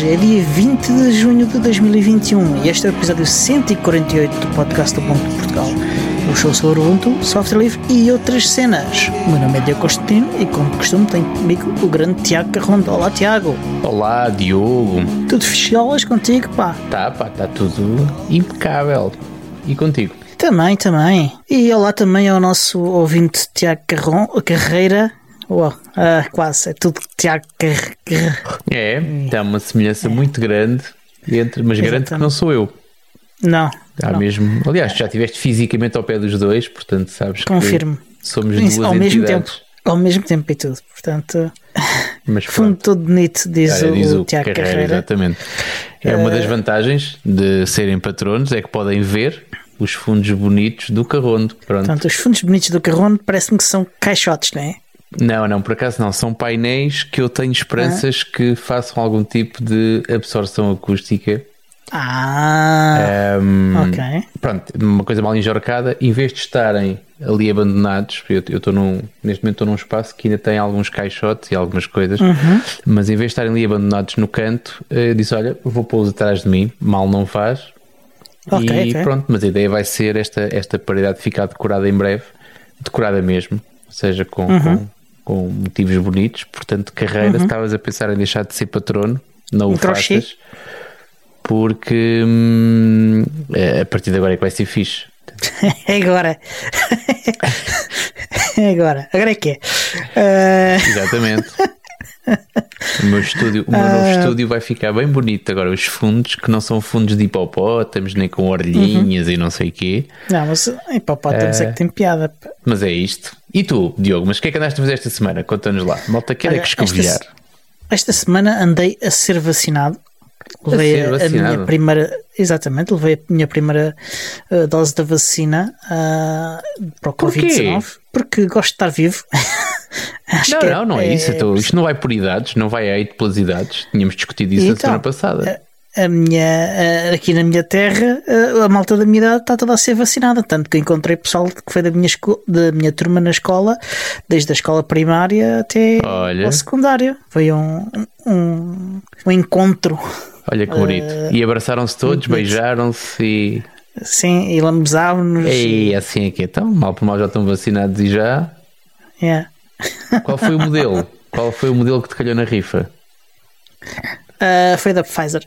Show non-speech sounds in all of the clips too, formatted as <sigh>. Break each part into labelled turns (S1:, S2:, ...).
S1: Hoje é dia 20 de junho de 2021 e este é o episódio 148 do podcast do Ubuntu Portugal. O show sobre Ubuntu, software livre e outras cenas. O meu nome é Diogo Constantino e como de costume tenho comigo o grande Tiago Carrondo. Olá Tiago.
S2: Olá Diogo.
S1: Tudo ficholas contigo, pá?
S2: Tá, pá, tá tudo impecável. E contigo?
S1: Também, também. E olá também ao nosso ouvinte Tiago Carron, Carreira. Ah, quase, é tudo Tiago Carreira.
S2: É, tem uma semelhança muito grande entre, mas garanto que não sou eu.
S1: Não.
S2: Há
S1: não.
S2: mesmo. Aliás, já estiveste fisicamente ao pé dos dois, portanto sabes
S1: Confirmo.
S2: que somos
S1: Isso,
S2: duas
S1: ao mesmo tempo.
S2: entidades.
S1: Ao mesmo tempo e tudo. Portanto, <laughs>
S2: Mas <laughs>
S1: fundo todo bonito, diz,
S2: Cara,
S1: o,
S2: diz o
S1: Tiago
S2: Carreira,
S1: Carreira.
S2: Exatamente. É uma das vantagens de serem patronos, é que podem ver os fundos bonitos do Carrondo. Pronto.
S1: Portanto, os fundos bonitos do Carrono parece-me que são caixotes, não é?
S2: Não, não, por acaso não. São painéis que eu tenho esperanças que façam algum tipo de absorção acústica.
S1: Ah,
S2: Ahm,
S1: ok.
S2: Pronto, uma coisa mal enjorcada, em vez de estarem ali abandonados, eu estou num, neste momento estou num espaço que ainda tem alguns caixotes e algumas coisas,
S1: Uhum.
S2: mas em vez de estarem ali abandonados no canto, eu disse: Olha, vou pô-los atrás de mim, mal não faz.
S1: Ok,
S2: e
S1: ok.
S2: pronto, mas a ideia vai ser esta, esta paridade ficar decorada em breve, decorada mesmo, ou seja, com,
S1: Uhum.
S2: com, com motivos bonitos. Portanto, carreira, se estavas a pensar em deixar de ser patrono, não
S1: Um
S2: o faças, porque hum, a partir de agora é que vai ser fixe. <laughs>
S1: É agora. é agora. Agora é que é. Ah,
S2: Exatamente. O meu, estúdio, o meu
S1: Ah.
S2: novo estúdio vai ficar bem bonito. Agora, os fundos, que não são fundos de hipopótamos, nem com orelhinhas
S1: Uhum.
S2: e não sei o quê.
S1: não, mas hipopótamos é que tem piada.
S2: Mas é isto. E tu, Diogo, mas o que é que andaste a fazer esta semana? Conta-nos lá. Malta, quer é que
S1: esta
S2: escovilhar.
S1: se- Esta semana andei a ser vacinado. Levei
S2: ser
S1: a, a
S2: vacinado?
S1: minha primeira, exatamente, levei a minha primeira uh, dose da vacina uh, para o
S2: Porquê?
S1: Covid-19 porque gosto de estar vivo. <laughs> Acho
S2: Não,
S1: que
S2: não, não é, isso. Então, isto não vai por idades, não vai aí pelas idades. Tínhamos discutido isso
S1: Então,
S2: a semana passada.
S1: A minha, aqui na minha terra, a, malta da minha idade está toda a ser vacinada. Tanto que encontrei pessoal que foi da minha, da minha turma na escola, desde a escola primária até
S2: Olha.
S1: a secundária. Foi um, um, um encontro,
S2: Olha que bonito. E abraçaram-se todos, beijaram-se e.
S1: sim, e lambezámos-nos.
S2: Ei, assim é que é. Então, mal por mal já estão vacinados e já.
S1: Yeah.
S2: Qual foi o modelo? <laughs> Qual foi o modelo que te calhou na rifa?
S1: Ah, foi da Pfizer.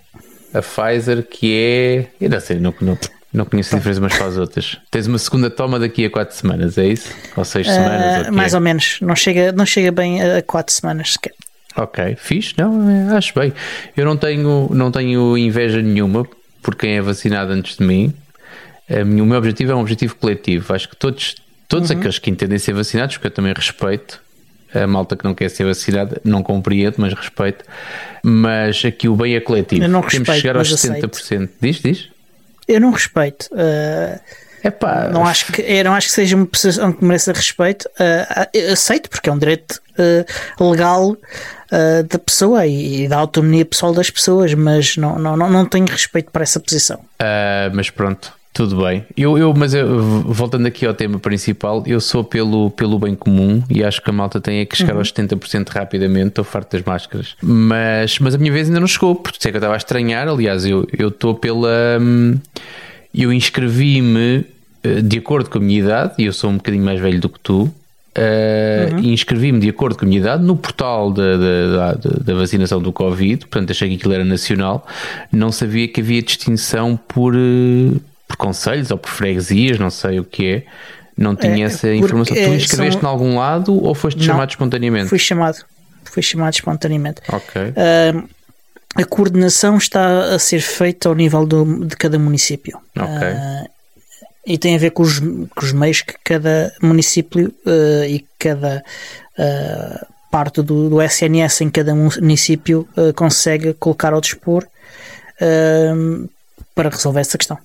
S2: A Pfizer, que é. Eu não sei, não, não, não conheço a diferença umas para as outras. Tens uma segunda toma daqui a 4 semanas, é isso? Ou 6 semanas?
S1: Ah,
S2: ou o quê?
S1: mais ou menos, não chega, não chega bem a 4 semanas sequer.
S2: Ok, fixe, não, é, acho bem. Eu não tenho, não tenho inveja nenhuma por quem é vacinado antes de mim. O meu objetivo é um objetivo coletivo. Acho que todos, todos
S1: Uhum.
S2: aqueles que entendem ser vacinados, que eu também respeito, a malta que não quer ser vacinada, não compreendo, mas respeito. Mas aqui o bem é coletivo.
S1: Eu não
S2: Temos que
S1: respeito,
S2: chegar aos
S1: mas
S2: 70%. Diz, diz?
S1: Eu não respeito. ah,
S2: É pá,
S1: Não acho que, eu não acho que seja uma posição que mereça respeito. Eu aceito, porque é um direito ah, legal ah, da pessoa e, e da autonomia pessoal das pessoas, mas não, não, não, não tenho respeito para essa posição.
S2: Ah, mas pronto, tudo bem. Eu, eu, mas eu, voltando aqui ao tema principal, eu sou pelo, pelo bem comum e acho que a malta tem é que chegar aos 70% rapidamente. Estou farto das máscaras, mas, mas a minha vez ainda não chegou, porque sei que eu estava a estranhar. Aliás, eu estou pela. hum, Eu inscrevi-me eh, de acordo com a minha idade, e eu sou um bocadinho mais velho do que tu. eh, e inscrevi-me de acordo com a minha idade no portal da, da, da, da vacinação do Covid, portanto achei que aquilo era nacional. Não sabia que havia distinção por, eh, por conselhos ou por freguesias, não sei o que é. Não tinha
S1: É,
S2: essa informação. Tu
S1: eh,
S2: inscreveste
S1: são-
S2: em algum lado ou foste
S1: Não.
S2: chamado espontaneamente?
S1: Fui chamado, fui chamado espontaneamente.
S2: Ok.
S1: Ah, a coordenação está a ser feita ao nível do- de cada município.
S2: Ok.
S1: Ah, e tem a ver com os, com os meios que cada município ah, e cada ah, parte do, do SNS em cada município consegue colocar ao dispor para resolver essa questão.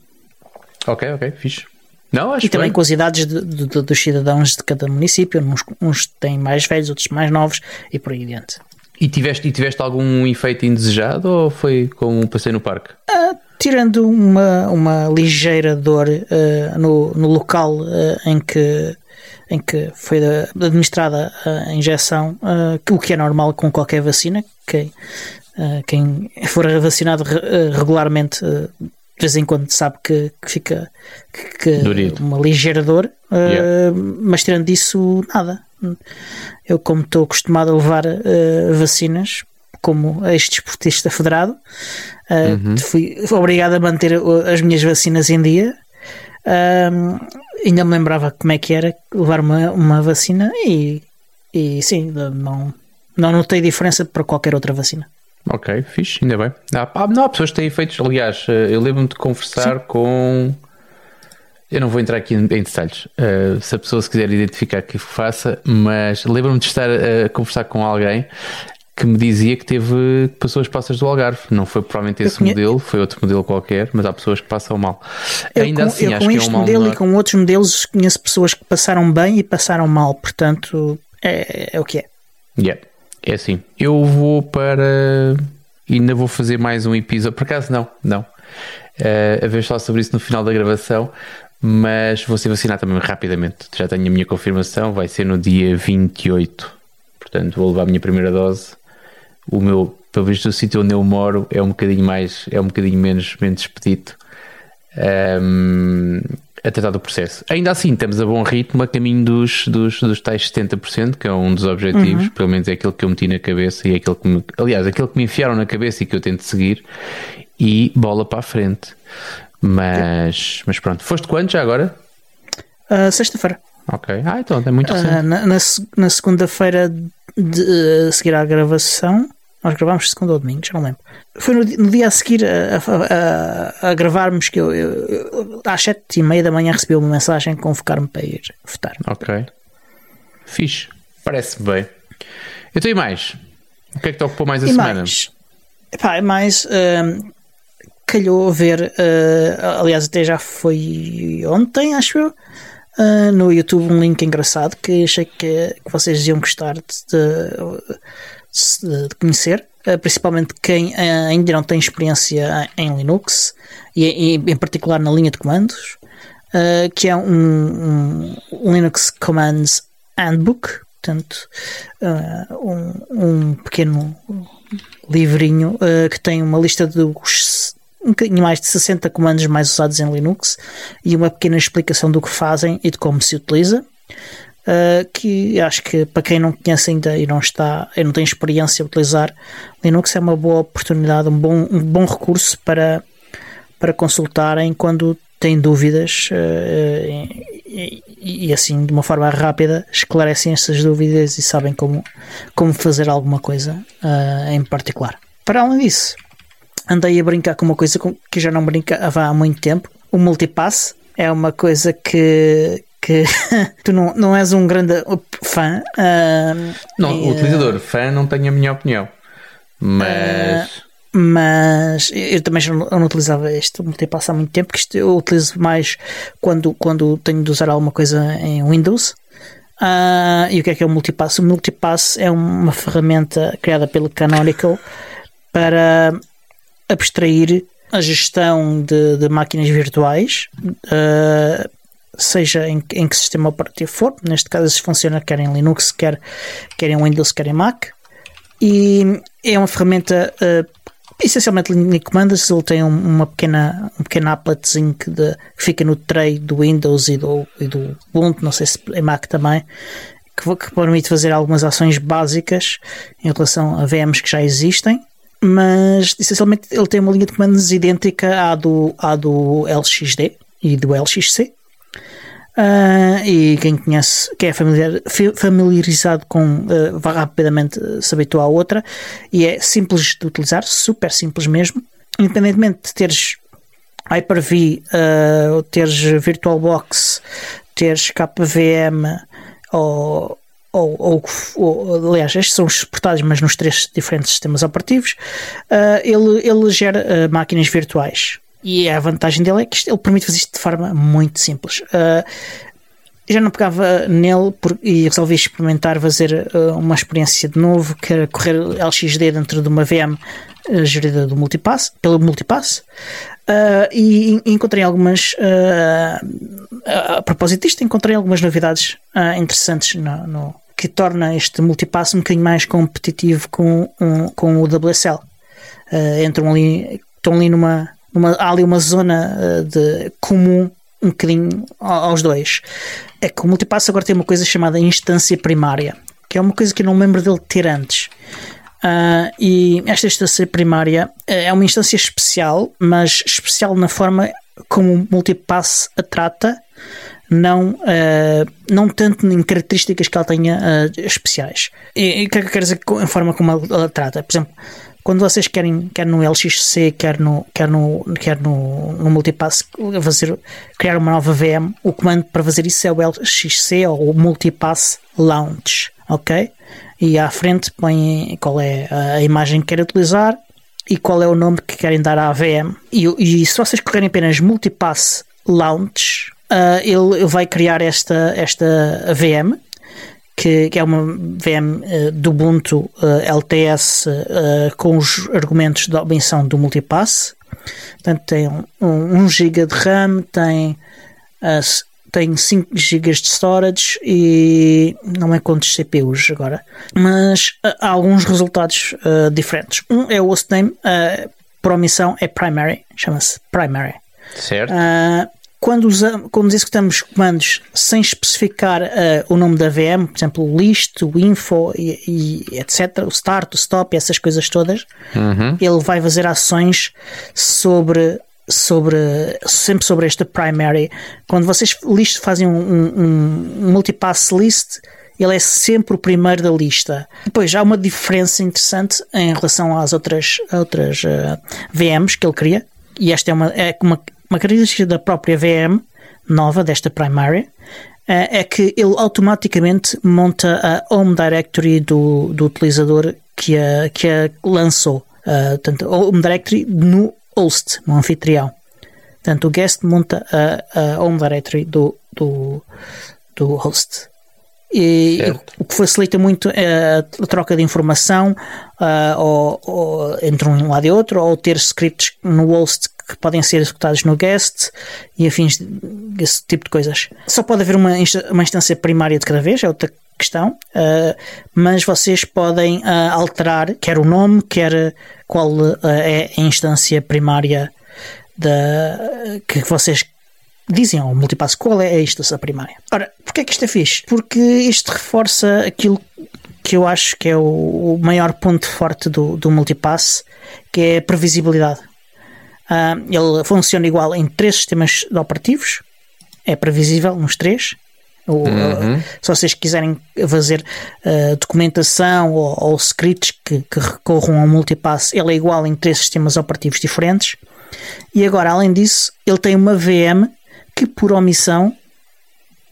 S2: Ok, ok, fixe. Não, acho
S1: E também
S2: bem.
S1: com as idades de- de- de- dos cidadãos de cada município, uns, uns têm mais velhos, outros mais novos e por aí adiante.
S2: E tiveste, e tiveste algum efeito indesejado ou foi como passei no parque?
S1: Ah, tirando uma, uma ligeira dor ah, no, no local ah, em, que, em que foi da- administrada a injeção, que- o que é normal com qualquer vacina, quem, Uh, quem for vacinado uh, regularmente, uh, de vez em quando, sabe que, que fica que, que uma ligeira dor, yeah. mas tirando disso, nada. Eu, como estou acostumado a levar vacinas, como ex-desportista federado, uhum. fui obrigado a manter as minhas vacinas em dia. ainda me lembrava como é que era levar uma, uma vacina e, e sim, não, não notei diferença para qualquer outra vacina.
S2: Ok, fixe, ainda bem. Há, não, há pessoas que têm efeitos. Aliás, eh, eu lembro-me de conversar Sim. com. Eu não vou entrar aqui em, em detalhes. Uh, se a pessoa se quiser identificar que faça, mas lembro-me de estar a conversar com alguém que me dizia que teve passou as passas do Algarve. Não foi provavelmente esse conhe... modelo, foi outro modelo qualquer, mas há pessoas que passam mal.
S1: Eu Ainda com, assim, eu acho com que este é um modelo menor. e com outros modelos conheço pessoas que passaram bem e passaram mal, portanto é, é o que é.
S2: Yeah. É assim, eu vou para. Ainda vou fazer mais um episódio. Por acaso, não, não. Uh, a ver só sobre isso no final da gravação. Mas vou ser vacinado também rapidamente. Já tenho a minha confirmação. Vai ser no dia 28. Portanto, vou levar a minha primeira dose. O meu, pelo visto, o sítio onde eu moro é um bocadinho mais. É um bocadinho menos, menos expedito. Um, a tratar do processo. Ainda assim, estamos a bom ritmo a caminho dos, dos, dos tais 70%, que é um dos objetivos, uhum. pelo menos é aquele que eu meti na cabeça e é aquele que me, aliás, aquele que me enfiaram na cabeça e que eu tento seguir, e bola para a frente. Mas, mas pronto, foste quando já agora?
S1: Uh, Sexta-feira.
S2: Ok, ah, então é muito recente. Uh,
S1: na, na, na segunda-feira de uh, seguir à gravação, nós gravámos segunda ou domingo, já não lembro. Foi no, no dia a seguir a, a, a, a gravarmos que eu, eu, eu, às sete e meia da manhã recebi uma mensagem convocar-me para ir votar.
S2: Ok. Fixe. Parece-me bem. Eu tenho mais. O que é que te ocupou mais a e semana?
S1: Mais, epá, é mais. Uh, calhou ver. Uh, aliás, até já foi ontem, acho eu. Uh, no YouTube um link engraçado que achei que, que vocês iam gostar de, de de conhecer, eh, principalmente quem eh, ainda não tem experiência em Linux e, em particular na linha de comandos, eh, que é um, Linux Commands Handbook, portanto, um, pequeno livrinho que tem uma lista dos um mais de 60 comandos mais usados em Linux e uma pequena explicação do que fazem e de como se utiliza uh, que acho que para quem não conhece ainda e não está e não tem experiência a utilizar Linux é uma boa oportunidade, um bom, um bom recurso para, para consultarem quando têm dúvidas uh, e, e, assim de uma forma rápida esclarecem essas dúvidas e sabem como, como fazer alguma coisa uh, em particular. Para além disso, andei a brincar com uma coisa que já não brincava há muito tempo, o multipass é uma coisa que, que <laughs> tu não, não és um grande fã. Uh,
S2: não, e, utilizador fã não tenho a minha opinião, mas. Uh,
S1: mas eu também já não, não utilizava este multipass há muito tempo, que isto eu utilizo mais quando, quando tenho de usar alguma coisa em Windows. Uh, e o que é que é o multipass? O multipass é uma ferramenta criada pelo Canonical para abstrair a gestão de, de máquinas virtuais uh, seja em, em que sistema operativo for, neste caso isso funciona quer em Linux, quer, quer em Windows, quer em Mac, e é uma ferramenta uh, essencialmente de comandos, ele tem uma pequena, um pequeno appletzinho que, de, que fica no tray do Windows e do, e do Ubuntu, não sei se em Mac também, que, que permite fazer algumas ações básicas em relação a VMs que já existem, mas essencialmente ele tem uma linha de comandos idêntica à do, à do LXD e do LXC, Uh, e quem conhece, quem é familiar, familiarizado com, uh, vai rapidamente se habituar a outra e é simples de utilizar, super simples mesmo. Independentemente de teres Hyper-V, uh, teres VirtualBox, teres KVM ou, ou, ou, ou, aliás, estes são os suportados, mas nos três diferentes sistemas operativos, uh, ele, ele gera uh, máquinas virtuais. E a vantagem dele é que ele permite fazer isto de forma muito simples. Uh, já não pegava nele por, e resolvi experimentar fazer uh, uma experiência de novo, que era correr LXD dentro de uma VM uh, gerida do Multipass, pelo Multipass. Uh, e, e, encontrei algumas a propósito disto, encontrei algumas novidades interessantes no, no, que torna este multipass um bocadinho mais competitivo com, um, com o WSL. entram ali, estão ali numa, numa há ali uma zona uh, de comum um bocadinho aos dois. É que o multipass agora tem uma coisa chamada instância primária, que é uma coisa que eu não lembro dele ter antes. Uh, e esta instância primária é uma instância especial, mas especial na forma como o multipass a trata, não, uh, não tanto em características que ela tenha uh, especiais. E o que é que quer dizer a forma como ela, ela, trata? Por exemplo, quando vocês querem, quer no LXC, quer no, quer no, quer no, no Multipass, fazer, criar uma nova VM, o comando para fazer isso é o LXC ou o Multipass Launch, ok? E à frente põe qual é a imagem que querem utilizar e qual é o nome que querem dar à VM. E, e se vocês correrem apenas Multipass Launch, uh, ele vai criar esta, esta VM, que, que é uma VM uh, do Ubuntu uh, LTS com os argumentos da omissão do multipass. Portanto, tem 1 um, um GB de RAM, tem, tem 5 GB de storage e não é quantos CPUs agora, mas há alguns resultados diferentes. Um é o hostname, por omissão é primary, chama-se primary.
S2: Certo.
S1: Uh, quando, usamos, quando executamos comandos sem especificar uh, o nome da VM, por exemplo, o list, o info e, e etc., o start, o stop, essas coisas todas,
S2: uhum.
S1: ele vai fazer ações sobre sobre sempre sobre esta primary. Quando vocês list fazem um, um, um multipass list, ele é sempre o primeiro da lista. Depois há uma diferença interessante em relação às outras, outras uh, VMs que ele cria, e esta é uma, é uma uma característica da própria VM nova, desta primary, eh, é que ele automaticamente monta a home directory do, do utilizador que a, que a lançou. Uh, portanto, home directory no host, no anfitrião. Portanto, o guest monta a, a home directory do, do, do host. E, o que facilita muito é a troca de informação uh, ou, ou, entre um lado e outro, ou ter scripts no host que podem ser executados no guest e afins desse tipo de coisas. Só pode haver uma, uma instância primária de cada vez, é outra questão, uh, mas vocês podem uh, alterar quer o nome, quer qual é a instância primária da, que vocês dizem ao multipass qual é a instância primária. Ora, porquê é que isto é fixe? Porque isto reforça aquilo que eu acho que é o, maior ponto forte do, do multipass, que é a previsibilidade. Uh, ele funciona igual em três sistemas operativos, é previsível nos três. Ou, uhum. uh, se vocês quiserem fazer uh, documentação ou, ou scripts que, que, recorram ao multipass, ele é igual em três sistemas operativos diferentes. E agora, além disso, ele tem uma VM que, por omissão,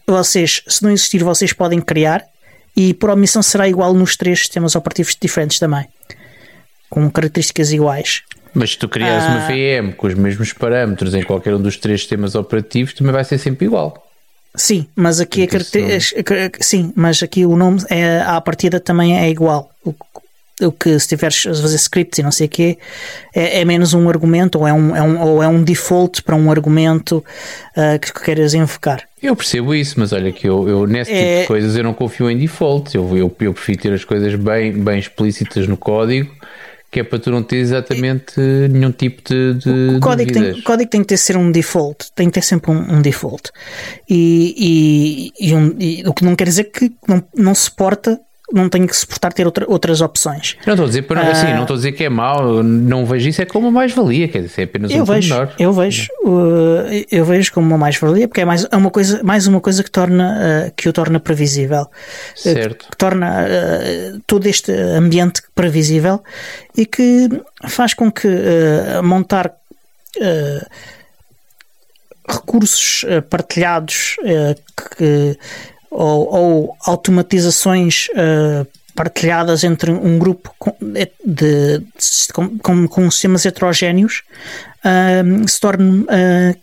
S1: vocês, se não existir, vocês podem criar e por omissão será igual nos três sistemas operativos diferentes também, com características iguais.
S2: Mas se tu crias ah. uma VM com os mesmos parâmetros em qualquer um dos três sistemas operativos, também vai ser sempre igual.
S1: Sim, mas aqui a característica, sim, mas aqui o nome é, à partida também é igual. O, o que se tiveres a fazer scripts e não sei o quê, é, é, menos um argumento ou é um, é um, ou é um default para um argumento uh, que queres invocar.
S2: Eu percebo isso, mas olha que eu, eu nesse é... tipo de coisas eu não confio em default. Eu, eu, eu prefiro ter as coisas bem, bem explícitas no código que é para tu não ter exatamente nenhum tipo de, de
S1: o código tem, o código tem que ter ser um default tem que ter sempre um, um default e, e, e, um, e, o que não quer dizer que não, não suporta não tenho que suportar ter outra, outras opções.
S2: Não estou a dizer, para, assim, não estou a dizer que é mau, não vejo isso é como uma mais-valia, quer dizer, é apenas
S1: eu
S2: um
S1: vejo,
S2: menor.
S1: Eu vejo, uh, eu vejo como uma mais-valia, porque é mais, é uma coisa, mais uma coisa que, torna, uh, que o torna previsível.
S2: Certo.
S1: Uh, que torna uh, todo este ambiente previsível e que faz com que uh, montar uh, recursos partilhados que ou, ou automatizações uh, partilhadas entre um grupo de, de, de com, com, sistemas heterogéneos uh, se torne uh,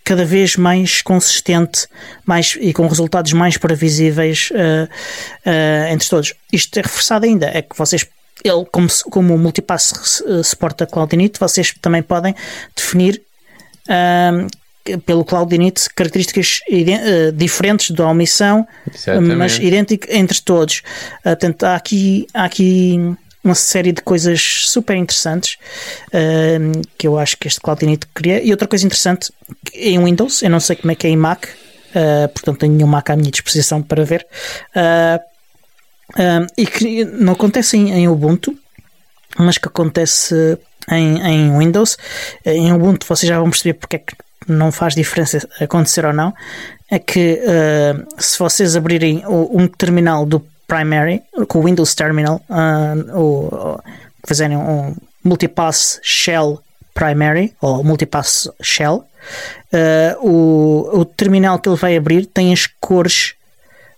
S1: cada vez mais consistente mais, e com resultados mais previsíveis entre todos. Isto é reforçado ainda, é que vocês ele, como, como o Multipass suporta Cloud Init, vocês também podem definir pelo Cloud Init características uh, diferentes da omissão, Exatamente. mas idênticas entre todos. Uh, portanto, há aqui, há aqui uma série de coisas super interessantes uh, que eu acho que este Cloud Init cria. E outra coisa interessante, em Windows, eu não sei como é que é em Mac, uh, portanto tenho nenhum Mac à minha disposição para ver, uh, e que não acontece em, em, Ubuntu, mas que acontece em, em Windows. Em Ubuntu vocês já vão perceber porque é que não faz diferença acontecer ou não, é que se vocês abrirem um terminal do Primary, com o Windows Terminal, uh, o, fazerem um multipass shell primary ou multipass shell, uh, o, o terminal que ele vai abrir tem as cores,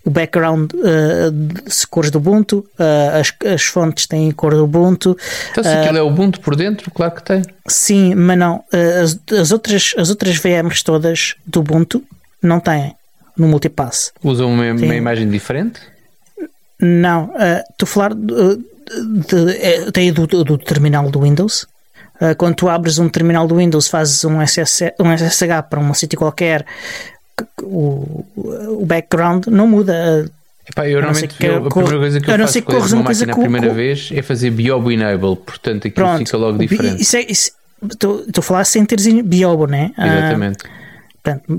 S1: o background, uh, cores do Ubuntu, uh, as, as fontes têm cor do Ubuntu.
S2: Então, se aquilo é Ubuntu por dentro, claro que tem.
S1: Sim, mas não. As, as, outras, as outras VMs todas do Ubuntu não têm no multipass.
S2: Usam uma, uma imagem diferente?
S1: Não, uh, tu falar de, de, de, de, do, do, terminal do Windows. Uh, quando tu abres um terminal do Windows, fazes um, SS, um SSH para um sítio qualquer, o, o background não muda.
S2: Epá, eu normalmente que, eu, a primeira coisa que eu, eu faço com uma máquina a primeira vez é fazer Biobo Enable, portanto aquilo pronto, fica logo diferente.
S1: Isso é, isso, tu, tu falaste sem teres Biobo, né?
S2: Exatamente. Uh,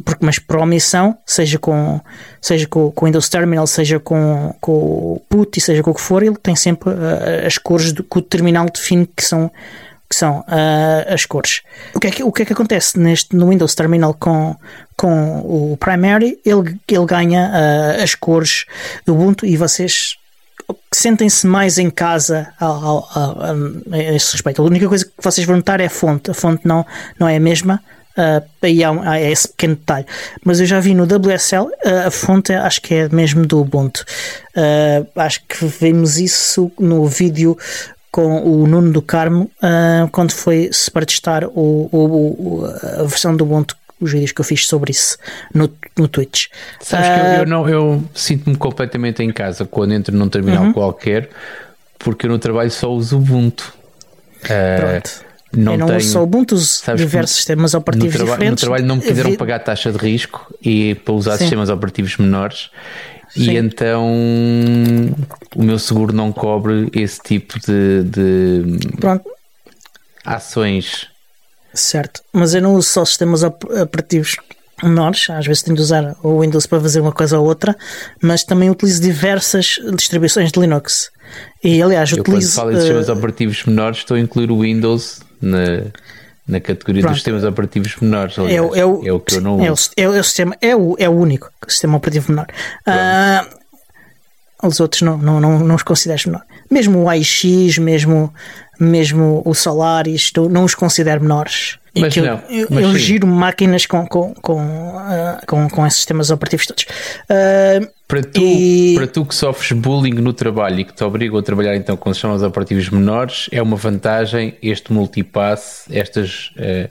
S1: porque, mas por omissão, seja com, seja com, com o Windows Terminal, seja com, com o PUT, seja com o que for, ele tem sempre uh, as cores do, que o terminal define que são, que são uh, as cores. O que, é que, o que é que acontece neste, no Windows Terminal com, com o Primary? Ele, ele ganha uh, as cores do Ubuntu e vocês sentem-se mais em casa a, a, a, a, esse respeito. A única coisa que vocês vão notar é a fonte. A fonte não, não é a mesma, Uh, aí há, há, esse pequeno detalhe. Mas eu já vi no WSL, uh, a fonte acho que é mesmo do Ubuntu. Uh, acho que vimos isso no vídeo com o Nuno do Carmo, quando foi para testar o, o, o, a versão do Ubuntu os vídeos que eu fiz sobre isso no, no Twitch.
S2: Sabes que eu, eu, não, eu sinto-me completamente em casa quando entro num terminal -huh. qualquer, porque eu no trabalho só uso Ubuntu.
S1: Pronto. Não eu não tenho, uso só Ubuntu, diversos sistemas operativos
S2: no
S1: diferentes.
S2: No trabalho não me quiseram vi... pagar taxa de risco e para usar Sim. sistemas operativos menores. Sim. E então o meu seguro não cobre esse tipo de, de ações.
S1: Certo, mas eu não uso só sistemas operativos menores, às vezes tenho de usar o Windows para fazer uma coisa ou outra, mas também utilizo diversas distribuições de Linux. E aliás,
S2: eu
S1: utilizo.
S2: Quando falo em sistemas uh, operativos menores, estou a incluir o Windows na, na categoria Pronto. dos sistemas operativos menores. Aliás, é, o, é, o,
S1: é o que eu não é uso. O, é, o, sistema, é, o, é o único sistema operativo menor. Uh, os outros não, não, não, não os considero menor. Mesmo o AIX, mesmo, mesmo o Solaris, não os considero menores.
S2: Mas
S1: que
S2: não,
S1: eu,
S2: mas
S1: eu giro máquinas com, com, com, uh, com, com esses sistemas operativos todos. Uh,
S2: para tu, e... para tu que sofres bullying no trabalho e que te obrigam a trabalhar então com sistemas operativos menores, é uma vantagem este multipass, estas, uh,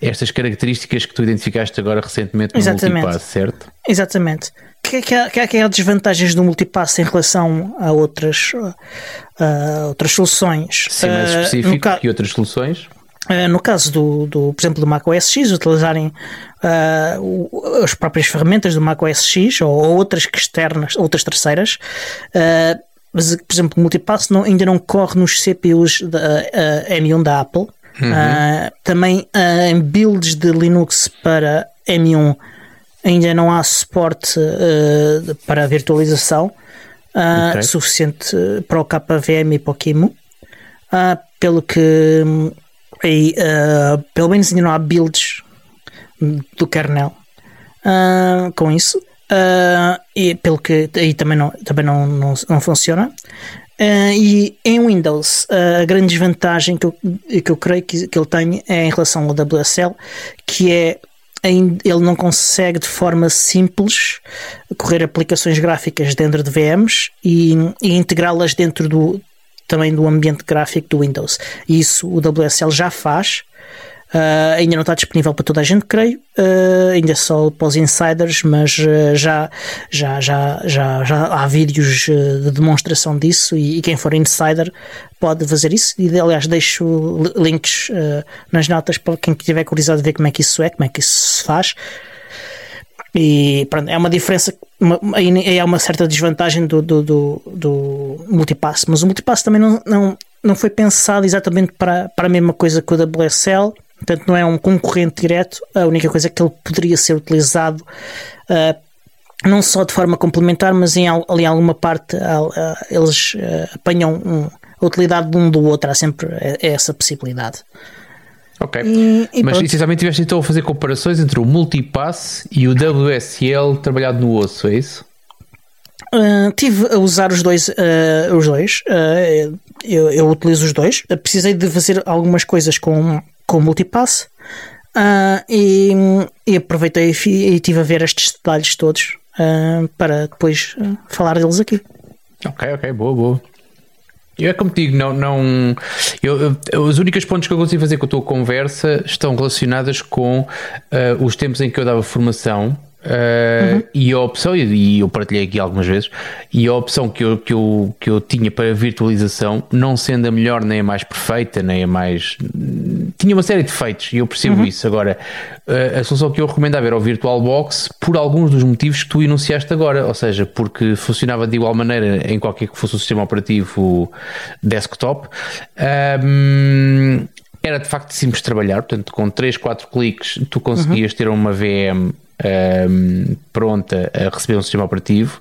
S2: estas características que tu identificaste agora recentemente no Exatamente. multipass, certo?
S1: Exatamente. Que, que, que, que há desvantagens do multipass em relação a outras, uh, outras soluções?
S2: Ser mais uh, específico que outras soluções?
S1: Uh, no caso do, do, por exemplo, do Mac OS X, utilizarem uh, as próprias ferramentas do Mac OS X ou, ou outras externas, outras terceiras, mas, por exemplo, o Multipass não, ainda não corre nos CPUs da M1 da Apple. Uhum. também em builds de Linux para M1 ainda não há suporte para a virtualização okay. suficiente para o KVM e para o QEMU. pelo que e, uh, pelo menos ainda não há builds do kernel uh, com isso. Uh, e pelo que aí também não, também não, não, não funciona. Uh, e em Windows, uh, a grande desvantagem que eu, que eu creio que, que ele tem é em relação ao WSL, que é ele não consegue de forma simples correr aplicações gráficas dentro de VMs e, e integrá-las dentro do, também do ambiente gráfico do Windows. Isso o WSL já faz. Uh, ainda não está disponível para toda a gente, creio. Uh, ainda é só para os insiders, mas uh, já, já, já, já, já há vídeos de demonstração disso. E, e, quem for insider pode fazer isso. E aliás, deixo links nas notas para quem tiver curiosidade de ver como é que isso é, como é que isso se faz. E pronto, é uma diferença, aí é uma certa desvantagem do, do, do, do multipass, mas o multipass também não, não não foi pensado exatamente para, para a mesma coisa que o WSL, portanto não é um concorrente direto, a única coisa é que ele poderia ser utilizado uh, não só de forma complementar, mas em ali em alguma parte uh, eles uh, apanham um, a utilidade de um do outro, há sempre essa possibilidade.
S2: Ok, e, e mas essencialmente tiveste então a fazer comparações entre o Multipass e o WSL trabalhado no osso, é isso?
S1: Uh, tive a usar os dois, uh, os dois. Uh, eu, eu, utilizo os dois. precisei de fazer algumas coisas com, com multipass e, e, aproveitei e, e tive a ver estes detalhes todos para depois falar deles aqui.
S2: Ok, ok, boa, boa. Eu é como digo, não, não eu, eu, os únicos pontos que eu consigo fazer com a tua conversa estão relacionadas com os tempos em que eu dava formação Uh, uhum. E a opção, e eu partilhei aqui algumas vezes, e a opção que eu, que, eu, que eu tinha para virtualização, não sendo a melhor nem a mais perfeita, nem a mais. tinha uma série de defeitos, e eu percebo uhum. isso. Agora, uh, a solução que eu recomendava era o VirtualBox, por alguns dos motivos que tu enunciaste agora, ou seja, porque funcionava de igual maneira em qualquer que fosse o sistema operativo desktop. Um, era de facto simples de trabalhar, portanto, com 3, 4 cliques tu conseguias uhum. ter uma VM um, pronta a receber um sistema operativo.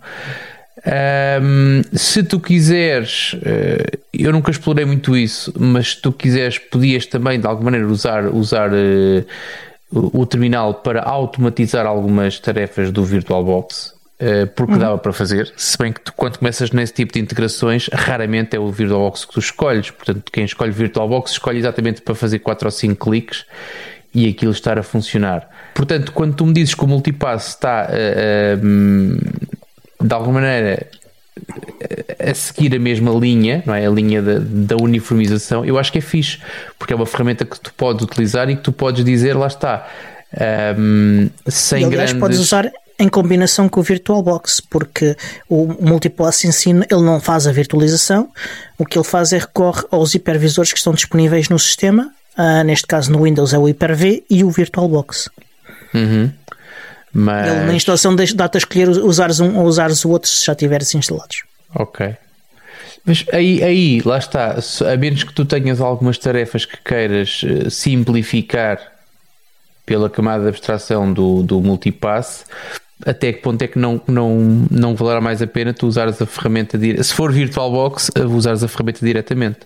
S2: Um, se tu quiseres, uh, eu nunca explorei muito isso, mas se tu quiseres, podias também de alguma maneira usar, usar uh, o terminal para automatizar algumas tarefas do VirtualBox. Uh, porque uhum. dava para fazer, se bem que tu, quando começas nesse tipo de integrações, raramente é o VirtualBox que tu escolhes. Portanto, quem escolhe VirtualBox escolhe exatamente para fazer 4 ou 5 cliques e aquilo estar a funcionar. Portanto, quando tu me dizes que o multipass está uh, uh, de alguma maneira a seguir a mesma linha, não é? A linha da, da, uniformização, eu acho que é fixe, porque é uma ferramenta que tu podes utilizar e que tu podes dizer, lá está, um, sem e, aliás,
S1: grandes... podes usar em combinação com o VirtualBox, porque o Multipass em si ele não faz a virtualização, o que ele faz é recorre aos hipervisores que estão disponíveis no sistema Uh, neste caso no Windows é o Hyper-V e o VirtualBox.
S2: Uhum. Mas...
S1: Ele, na instalação dá-te a escolher usares um ou usares o outro se já tiveres instalados.
S2: Ok. Mas aí, aí, lá está, a menos que tu tenhas algumas tarefas que queiras eh, simplificar pela camada de abstração do, do multipass, até que ponto é que não, não, não valerá mais a pena tu usares a ferramenta, se for VirtualBox, usares a ferramenta diretamente?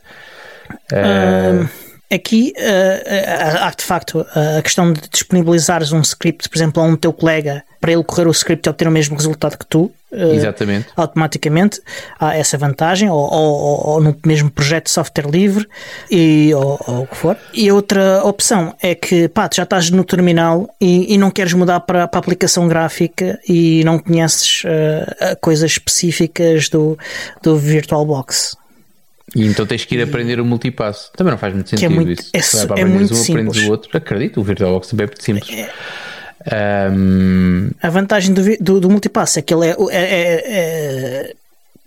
S1: Uh... Uh Aqui uh, há de facto a questão de disponibilizares um script, por exemplo, a um teu colega para ele correr o script e obter o mesmo resultado que tu.
S2: Uh, Exatamente.
S1: Automaticamente há essa vantagem, ou, ou, ou, no mesmo projeto de software livre, e, ou, ou, o que for. E outra opção é que pá, já estás no terminal e, e não queres mudar para, para a aplicação gráfica e não conheces uh, coisas específicas do, do VirtualBox.
S2: E então tens que ir aprender o multipasso. Também não faz muito sentido
S1: é muito,
S2: isso.
S1: É, é muito um, simples. aprendes
S2: o outro. Acredito, o VirtualBox também é muito simples.
S1: É, um... A vantagem do, do, do multipasso é que ele é, é, é,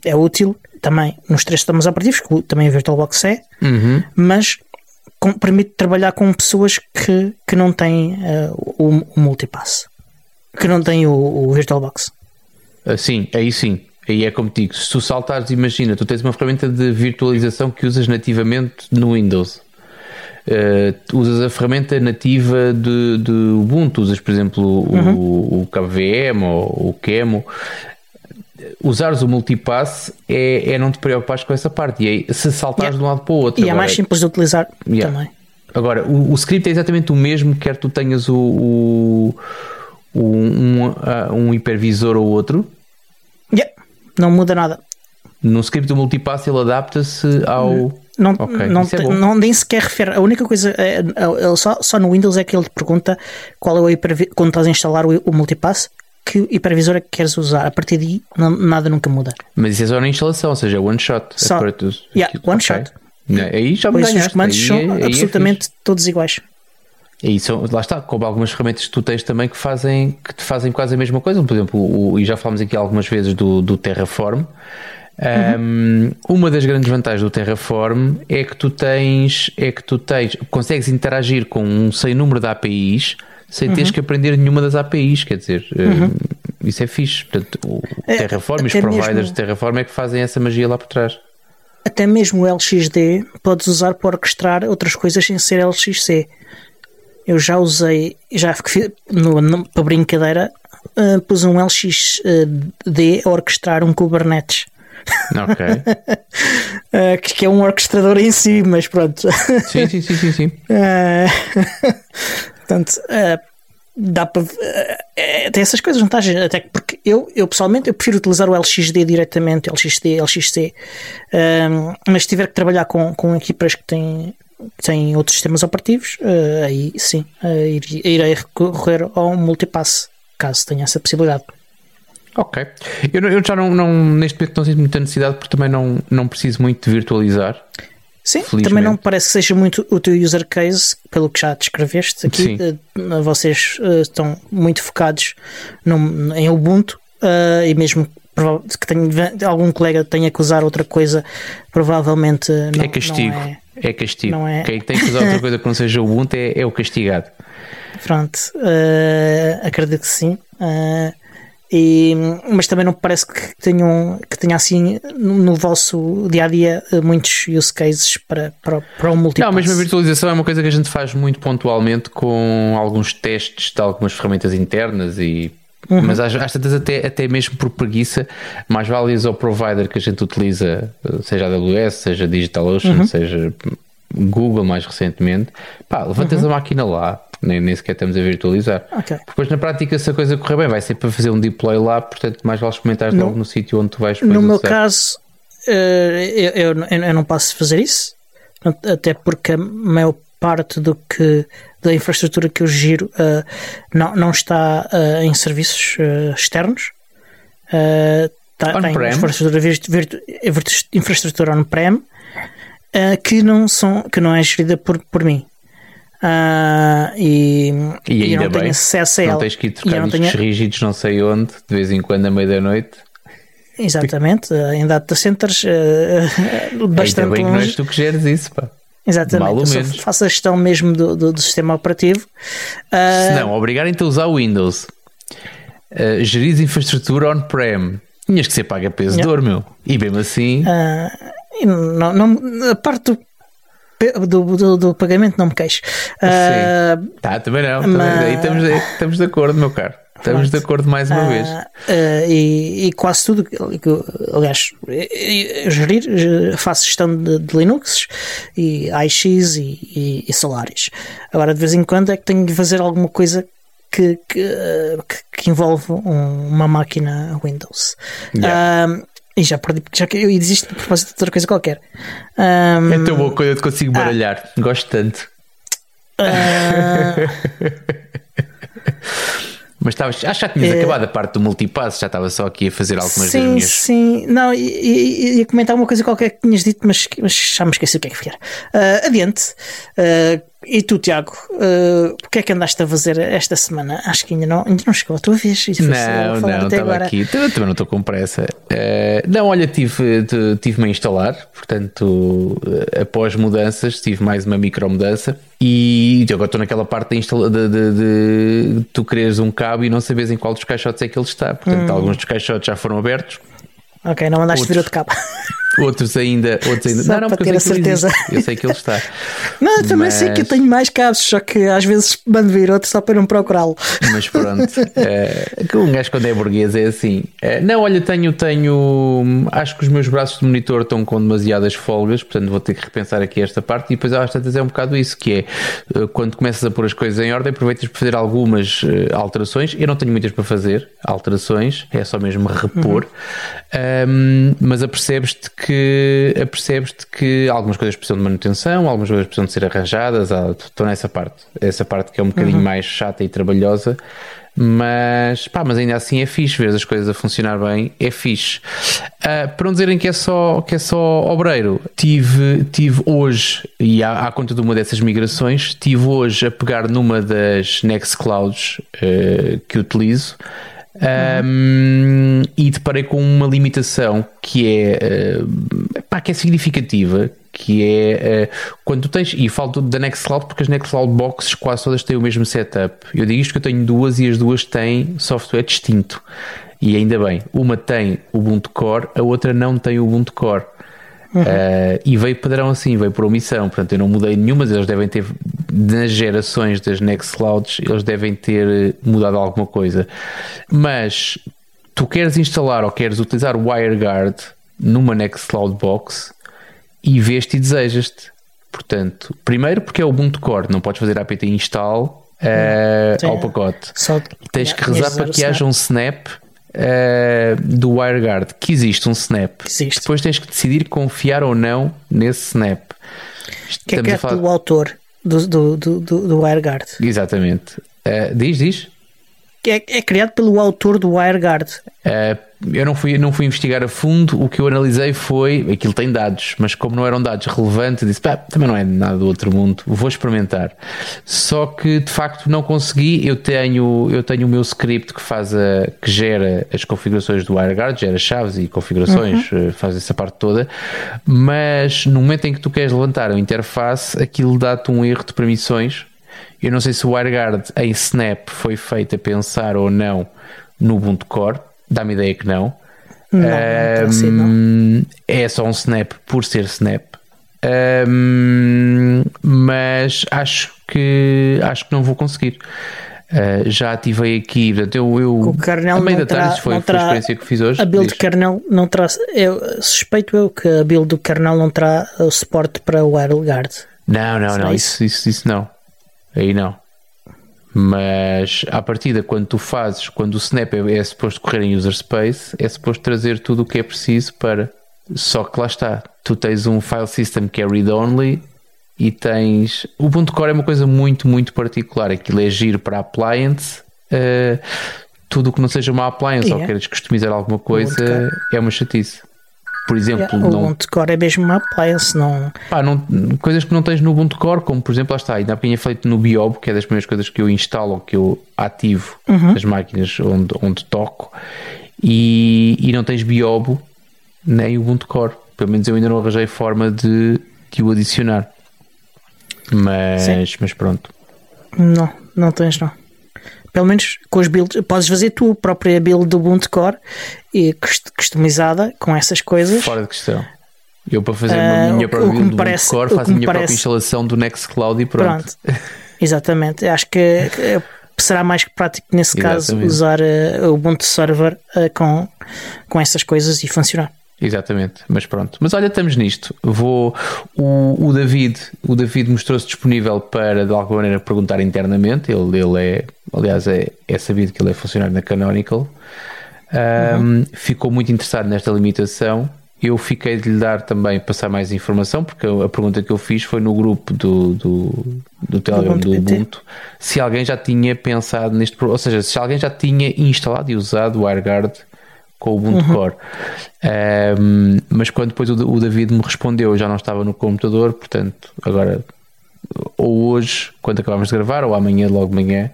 S1: é, é útil também nos três sistemas operativos, que também o VirtualBox é,
S2: uhum.
S1: mas com, permite trabalhar com pessoas que, que não têm uh, o, o multipass, que não têm o, o VirtualBox.
S2: Uh, sim, aí sim. Aí é como te digo, se tu saltares, imagina, tu tens uma ferramenta de virtualização que usas nativamente no Windows. Uh, usas a ferramenta nativa de, de Ubuntu, usas por exemplo uhum. o, o KVM ou o Kemo. Usares o multipass é, é não te preocupares com essa parte. E aí, se saltares yeah. de um lado para o outro.
S1: E agora, é mais simples de utilizar yeah. também.
S2: Agora, o, o, script é exatamente o mesmo, quer tu tenhas o, o um, um, um hipervisor ou outro.
S1: Não muda nada.
S2: No script do multipass ele adapta-se ao.
S1: Não, okay, não, é não, nem sequer refere. A única coisa, é, é, só, só no Windows é que ele te pergunta qual é o hipervisor, quando estás a instalar o, o multipass, que hipervisor é que queres usar. A partir daí, não, nada nunca muda.
S2: Mas isso é só na instalação, ou seja, one shot.
S1: Só, é yeah, one okay. shot.
S2: Aí já me pois ganhaste.
S1: Os comandos
S2: aí,
S1: são
S2: aí
S1: é absolutamente é todos iguais.
S2: E são, lá está, como algumas ferramentas que tu tens também que fazem, que te fazem quase a mesma coisa. Por exemplo, o, e já falámos aqui algumas vezes do, do Terraform. Uhum. Um, uma das grandes vantagens do Terraform é que tu tens, é que tu tens, consegues interagir com um sem número de APIs sem uhum. teres que aprender nenhuma das APIs, quer dizer, uhum. um, isso é fixe. Portanto, o é, Terraform e os providers mesmo... de Terraform é que fazem essa magia lá por trás.
S1: até mesmo o LXD podes usar para orquestrar outras coisas sem ser LXC. Eu já usei, já no, no, para brincadeira, uh, pus um LXD a orquestrar um Kubernetes.
S2: Ok.
S1: uh, <laughs> que, que, é um orquestrador em si, mas pronto.
S2: Sim, sim, sim, sim. sim.
S1: Uh, <laughs> <laughs> portanto, dá para. tem essas coisas vantagens, até porque eu, eu pessoalmente eu prefiro utilizar o LXD diretamente, LXD, LXC, mas se tiver que trabalhar com, com equipas que têm tem outros sistemas operativos, uh, aí sim, uh, irei recorrer ao multipass, caso tenha essa possibilidade.
S2: Ok. Eu, eu já não, não, neste momento não sinto muita necessidade porque também não, não preciso muito de virtualizar.
S1: Sim, também não parece que seja muito o teu user case, pelo que já descreveste aqui. Uh, vocês estão muito focados em Ubuntu e mesmo que tenha, algum colega tenha que usar outra coisa, provavelmente não
S2: é castigo.
S1: Não é,
S2: é castigo. É... Quem tem que usar outra coisa que não seja o Ubuntu é, é o castigado.
S1: Pronto, uh, acredito que sim. Uh, e, mas também não parece que tenham que tenha assim no vosso dia a dia muitos use cases para, para, para o multipass.
S2: Não, mas a virtualização é uma coisa que a gente faz muito pontualmente com alguns testes de algumas ferramentas internas e Uhum. Mas às, às tantas, até, até mesmo por preguiça, mais vale ao provider que a gente utiliza, seja AWS, seja DigitalOcean, uhum. seja Google mais recentemente, pá, levantas uhum. a máquina lá, nem, nem sequer estamos a virtualizar.
S1: Okay.
S2: Depois, na prática, se a coisa correr bem, vai ser para fazer um deploy lá, portanto, mais vale experimentar no, logo no sítio onde tu vais
S1: No meu caso, eh, eu, eu, eu não posso fazer isso, até porque a maior parte do que da infraestrutura que eu giro uh, não, não está uh, em serviços uh, externos. Tá, tem infraestrutura, virtu, infraestrutura on-prem que, não são, que não é gerida por, por mim. e,
S2: e, ainda
S1: não
S2: bem,
S1: tenho acesso a ela.
S2: Não tens que ir trocar discos tenho... rígidos não sei onde, de vez em quando, à meia da noite.
S1: Exatamente, em data centers bastante
S2: ainda bem
S1: longe.
S2: que não és tu que geres isso, pá.
S1: Exatamente, eu faço a gestão mesmo do, do, do sistema operativo.
S2: Uh, Se não, obrigarem-te a usar o Windows, uh, gerir infraestrutura on-prem, tinhas que ser paga peso de dor, meu. E mesmo assim.
S1: Uh, não, não, a parte do, do, do, do, pagamento não me queixo.
S2: Uh, tá, também não. Mas... Aí estamos, estamos de acordo, meu caro. Estamos de acordo mais uma uh, vez.
S1: Uh, e, e, quase tudo, aliás, gerir, faço gestão de, de Linux e AIX e, e, e Solaris. Agora, de vez em quando, é que tenho de fazer alguma coisa que, que, que envolve um, uma máquina Windows. Yeah. Uh, e já perdi, já que eu existo por propósito de outra coisa qualquer. Um,
S2: é tão boa quando eu te consigo baralhar. Ah, Gosto tanto. <laughs> <laughs> Mas estavas, acho que já tinhas é... acabado a parte do multipass, já estava só aqui a fazer algumas
S1: sim,
S2: das minhas.
S1: Sim, não, ia comentar uma coisa qualquer que tinhas dito, mas, mas já me esqueci o que é que foi. Uh, adiante. Uh, e tu, Tiago, uh, o que é que andaste a fazer esta semana? Acho que ainda não, ainda não chegou a tua vez.
S2: Não, não, estava aqui. Também não estou com pressa. Uh, não, olha, tive, tive-me a instalar, portanto, uh, após mudanças, tive mais uma micro mudança. E agora estou naquela parte de, instala de, de, de, tu quereres um cabo e não sabes em qual dos caixotes é que ele está. Portanto, hum. alguns dos caixotes já foram abertos.
S1: Ok, não mandaste vir outro cabo. <laughs>
S2: Outros ainda. Outros ainda.
S1: Só
S2: não, não,
S1: para ter a certeza.
S2: Eu sei que ele está. <laughs>
S1: Não, eu também sei que eu tenho mais cabos, só que às vezes mando vir outro só para não procurá-lo.
S2: Mas pronto. <laughs> é, um gajo quando é burguês é assim. É, não, olha, tenho, tenho. Acho que os meus braços de monitor estão com demasiadas folgas, portanto vou ter que repensar aqui esta parte. E depois às tantas é um bocado isso, que é eh, quando começas a pôr as coisas em ordem, aproveitas para fazer algumas eh, alterações. Eu não tenho muitas para fazer, alterações, é só mesmo repor. Uhum. Um, mas apercebes-te que apercebes-te que algumas coisas precisam de manutenção, algumas coisas precisam de ser arranjadas. Estou nessa parte, essa parte que é um bocadinho uhum. mais chata e trabalhosa. Mas, pá, mas ainda assim é fixe ver as coisas a funcionar bem, é fixe. Uh, para não dizerem que é só, que é só obreiro, tive, tive hoje, e à, à conta de uma dessas migrações, tive hoje a pegar numa das Nextclouds uh, que utilizo um, e deparei com uma limitação que é, uh, pá, que é significativa, que é uh, quando tu tens, e falo da Nextcloud porque as Nextcloud boxes quase todas têm o mesmo setup. Eu digo isto que eu tenho duas e as duas têm software distinto. E ainda bem, uma tem o Ubuntu Core, a outra não tem o Ubuntu Core. Uhum. Uh, e veio padrão assim, veio por omissão. Portanto, eu não mudei nenhuma, eles devem ter, nas gerações das Nextclouds, eles devem ter mudado alguma coisa. Mas tu queres instalar ou queres utilizar o WireGuard numa Nextcloud Box e vês-te e desejas-te. Portanto, primeiro porque é o Ubuntu Core, não podes fazer apt install uh, ao pacote. Só, Tens que rezar para que haja um snap uh, do WireGuard, que existe um snap. Existe. Depois tens que decidir confiar ou não nesse snap.
S1: Que é que é falar... do autor do, do, do, do WireGuard.
S2: Exatamente. Uh, diz, diz.
S1: É, é, criado pelo autor do WireGuard.
S2: Uh, eu não fui, não fui investigar a fundo, o que eu analisei foi aquilo tem dados, mas como não eram dados relevantes, disse também não é nada do outro mundo, vou experimentar. Só que de facto não consegui. Eu tenho, eu tenho o meu script que faz a, que gera as configurações do WireGuard, gera chaves e configurações, uhum. Eh, faz essa parte toda, mas no momento em que tu queres levantar a interface, aquilo dá-te um erro de permissões. Eu não sei se o WireGuard em Snap foi feito a pensar ou não no Ubuntu Core Dá-me ideia que não.
S1: Não, um, assim, não.
S2: É só um snap por ser snap. Um, mas acho que acho que não vou conseguir. Uh, já ativei aqui, portanto, eu, eu
S1: o kernel a meio da tarde,
S2: foi, foi a experiência que fiz hoje.
S1: A build do kernel não terá, eu, suspeito eu que a build do kernel não terá o suporte para o WireGuard.
S2: Não, não, não, isso, isso, isso não. Aí não. Mas à partida, quando tu fazes, quando o snap é, é suposto correr em user space, é suposto trazer tudo o que é preciso para. Só que lá está, tu tens um file system que é read-only e tens. O Ubuntu Core é uma coisa muito, muito particular. Aquilo é giro para appliance. Uh, tudo o que não seja uma appliance yeah. ou queres customizar alguma coisa é uma chatice. Por exemplo,
S1: yeah, o Ubuntu Core é mesmo uma appliance, não...
S2: Pá, não. Coisas que não tens no Ubuntu Core, como por exemplo, lá está, ainda tinha feito no Biob, que é das primeiras coisas que eu instalo, que eu ativo uhum. nas máquinas onde, onde toco, e, e não tens Biobo nem Ubuntu Core. Pelo menos eu ainda não arranjei forma de, de o adicionar. Mas, mas pronto.
S1: Não, não tens não pelo menos com as builds, podes fazer tu a própria build do Ubuntu Core e customizada com essas coisas.
S2: Fora de questão. Eu para fazer a uh, minha própria build do Ubuntu Core faço a minha parece... própria instalação do Nextcloud e pronto. pronto.
S1: Exatamente. Acho que será mais prático nesse caso usar uh, o Ubuntu Server uh, com, com essas coisas e funcionar.
S2: Exatamente, mas pronto. Mas olha, estamos nisto. Vou. O, o David, o David mostrou-se disponível para de alguma maneira perguntar internamente. Ele, ele é, aliás, é, é sabido que ele é funcionário na Canonical. Um, uhum. Ficou muito interessado nesta limitação. Eu fiquei de lhe dar também passar mais informação, porque a pergunta que eu fiz foi no grupo do, do, do Telegram do Ubuntu, se alguém já tinha pensado neste, ou seja, se alguém já tinha instalado e usado o WireGuard com o Ubuntu uhum. Core. Um, mas quando depois o, o David me respondeu, eu já não estava no computador, portanto, agora ou hoje, quando acabamos de gravar, ou amanhã, logo de manhã,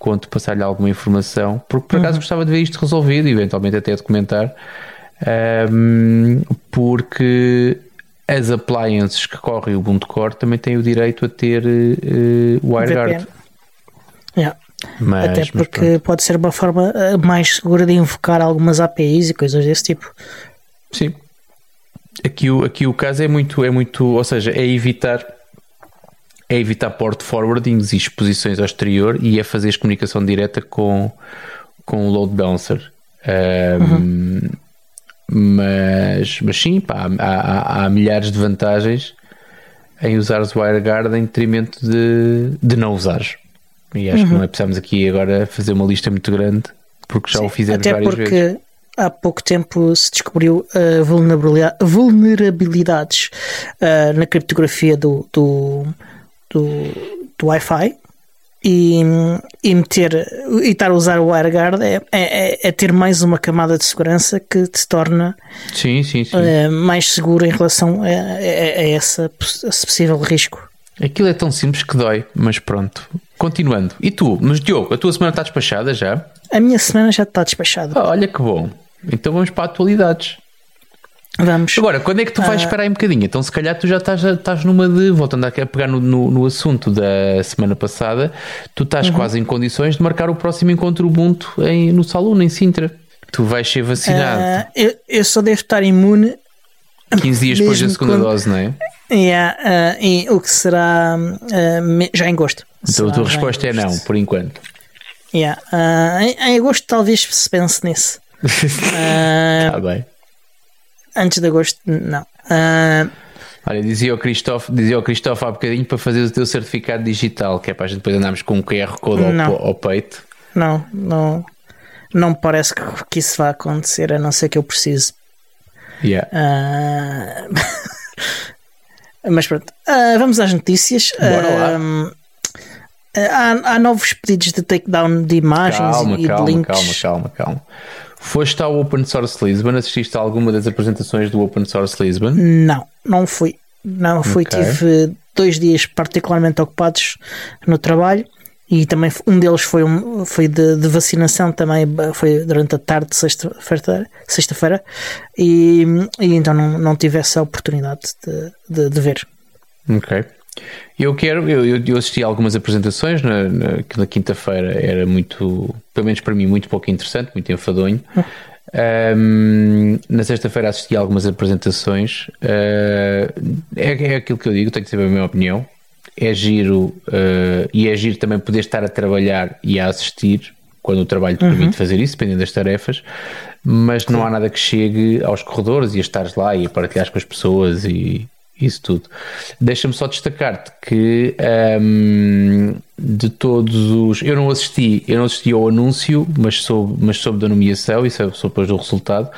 S2: conto passar-lhe alguma informação, porque por acaso uhum. gostava de ver isto resolvido, eventualmente até documentar, um, porque as appliances que correm o Ubuntu Core também têm o direito a ter uh, WireGuard.
S1: Yeah. Mas, Até porque pode ser uma forma eh, mais segura de invocar algumas APIs e coisas desse tipo.
S2: Sim. Aqui o, aqui o caso é muito, é muito, ou seja, é evitar é evitar port forwardings e exposições ao exterior e é fazer comunicação direta com, com o load balancer. Um, uhum. mas, mas sim, pá, há, há, há, milhares de vantagens em usar o WireGuard em detrimento de, de não usares. E acho uhum. que não é precisamos aqui agora fazer uma lista muito grande, porque já Sim, o fizemos
S1: até
S2: várias
S1: porque
S2: vezes.
S1: Há pouco tempo se descobriu uh, vulnerabilidade, vulnerabilidades uh, na criptografia do, do, do, do Wi-Fi e, e meter e estar a usar o WireGuard é, é, é, ter mais uma camada de segurança que te torna
S2: sim, sim, sim.
S1: Uh, mais seguro em relação a, a, a esse possível risco.
S2: Aquilo é tão simples que dói, mas pronto. Continuando. E tu? Mas Diogo, a tua semana está despachada já?
S1: A minha semana já está despachada.
S2: Ah, olha que bom. Então vamos para atualidades.
S1: Vamos.
S2: Agora, quando é que tu vais uh... esperar um bocadinho? Então, se calhar, tu já estás, estás numa de. Voltando a pegar no, no, no assunto da semana passada, tu estás uhum. quase em condições de marcar o próximo encontro Ubuntu em, no Saluno, em Sintra. Tu vais ser vacinado. Uh,
S1: eu, eu só devo estar imune
S2: 15 dias depois da segunda
S1: quando-
S2: dose, não é?
S1: Yeah, ah, e o que será me- já em agosto.
S2: Então a tua resposta é não, por enquanto.
S1: Yeah, ah, em, em agosto talvez se pense nisso. <laughs>
S2: Está bem.
S1: antes de agosto, não.
S2: Olha, dizia o Cristóvão dizia há bocadinho para fazer o teu certificado digital, que é para a gente depois andarmos com um QR Code ao, ao peito.
S1: não, não, não me parece que, que isso vá acontecer, a não ser que eu precise.
S2: Yeah. <laughs>
S1: Mas pronto, Ah, vamos às notícias.
S2: Bora lá.
S1: Ah, há, há novos pedidos de takedown de imagens
S2: Calma,
S1: e
S2: calma,
S1: de links.
S2: calma, calma, calma. Foste ao Open Source Lisbon, assististe a alguma das apresentações do Open Source Lisbon?
S1: Não, não fui. Não fui.
S2: Ok.
S1: Tive dois dias particularmente ocupados no trabalho e também um deles foi, um, foi de, de vacinação também foi durante a tarde de sexta-feira sexta-feira e, e então não, não tive essa oportunidade de, de, de ver.
S2: Ok. Eu quero, eu, eu- assisti a algumas apresentações na, na, que na quinta-feira era muito, pelo menos para mim, muito pouco interessante, muito enfadonho. Ahm, na sexta-feira assisti a algumas apresentações. Ah, é, é aquilo que eu digo, tenho que saber a minha opinião. É giro ah, e é giro também poder estar a trabalhar e a assistir quando o trabalho te permite fazer isso, dependendo das tarefas. Mas não há nada que chegue aos corredores e a estares lá e a partilhar com as pessoas e isso tudo. Deixa-me só destacar-te que ahm, de todos os. Eu não assisti, eu não assisti ao anúncio, mas soube, mas soube da nomeação e soube, soube depois do resultado.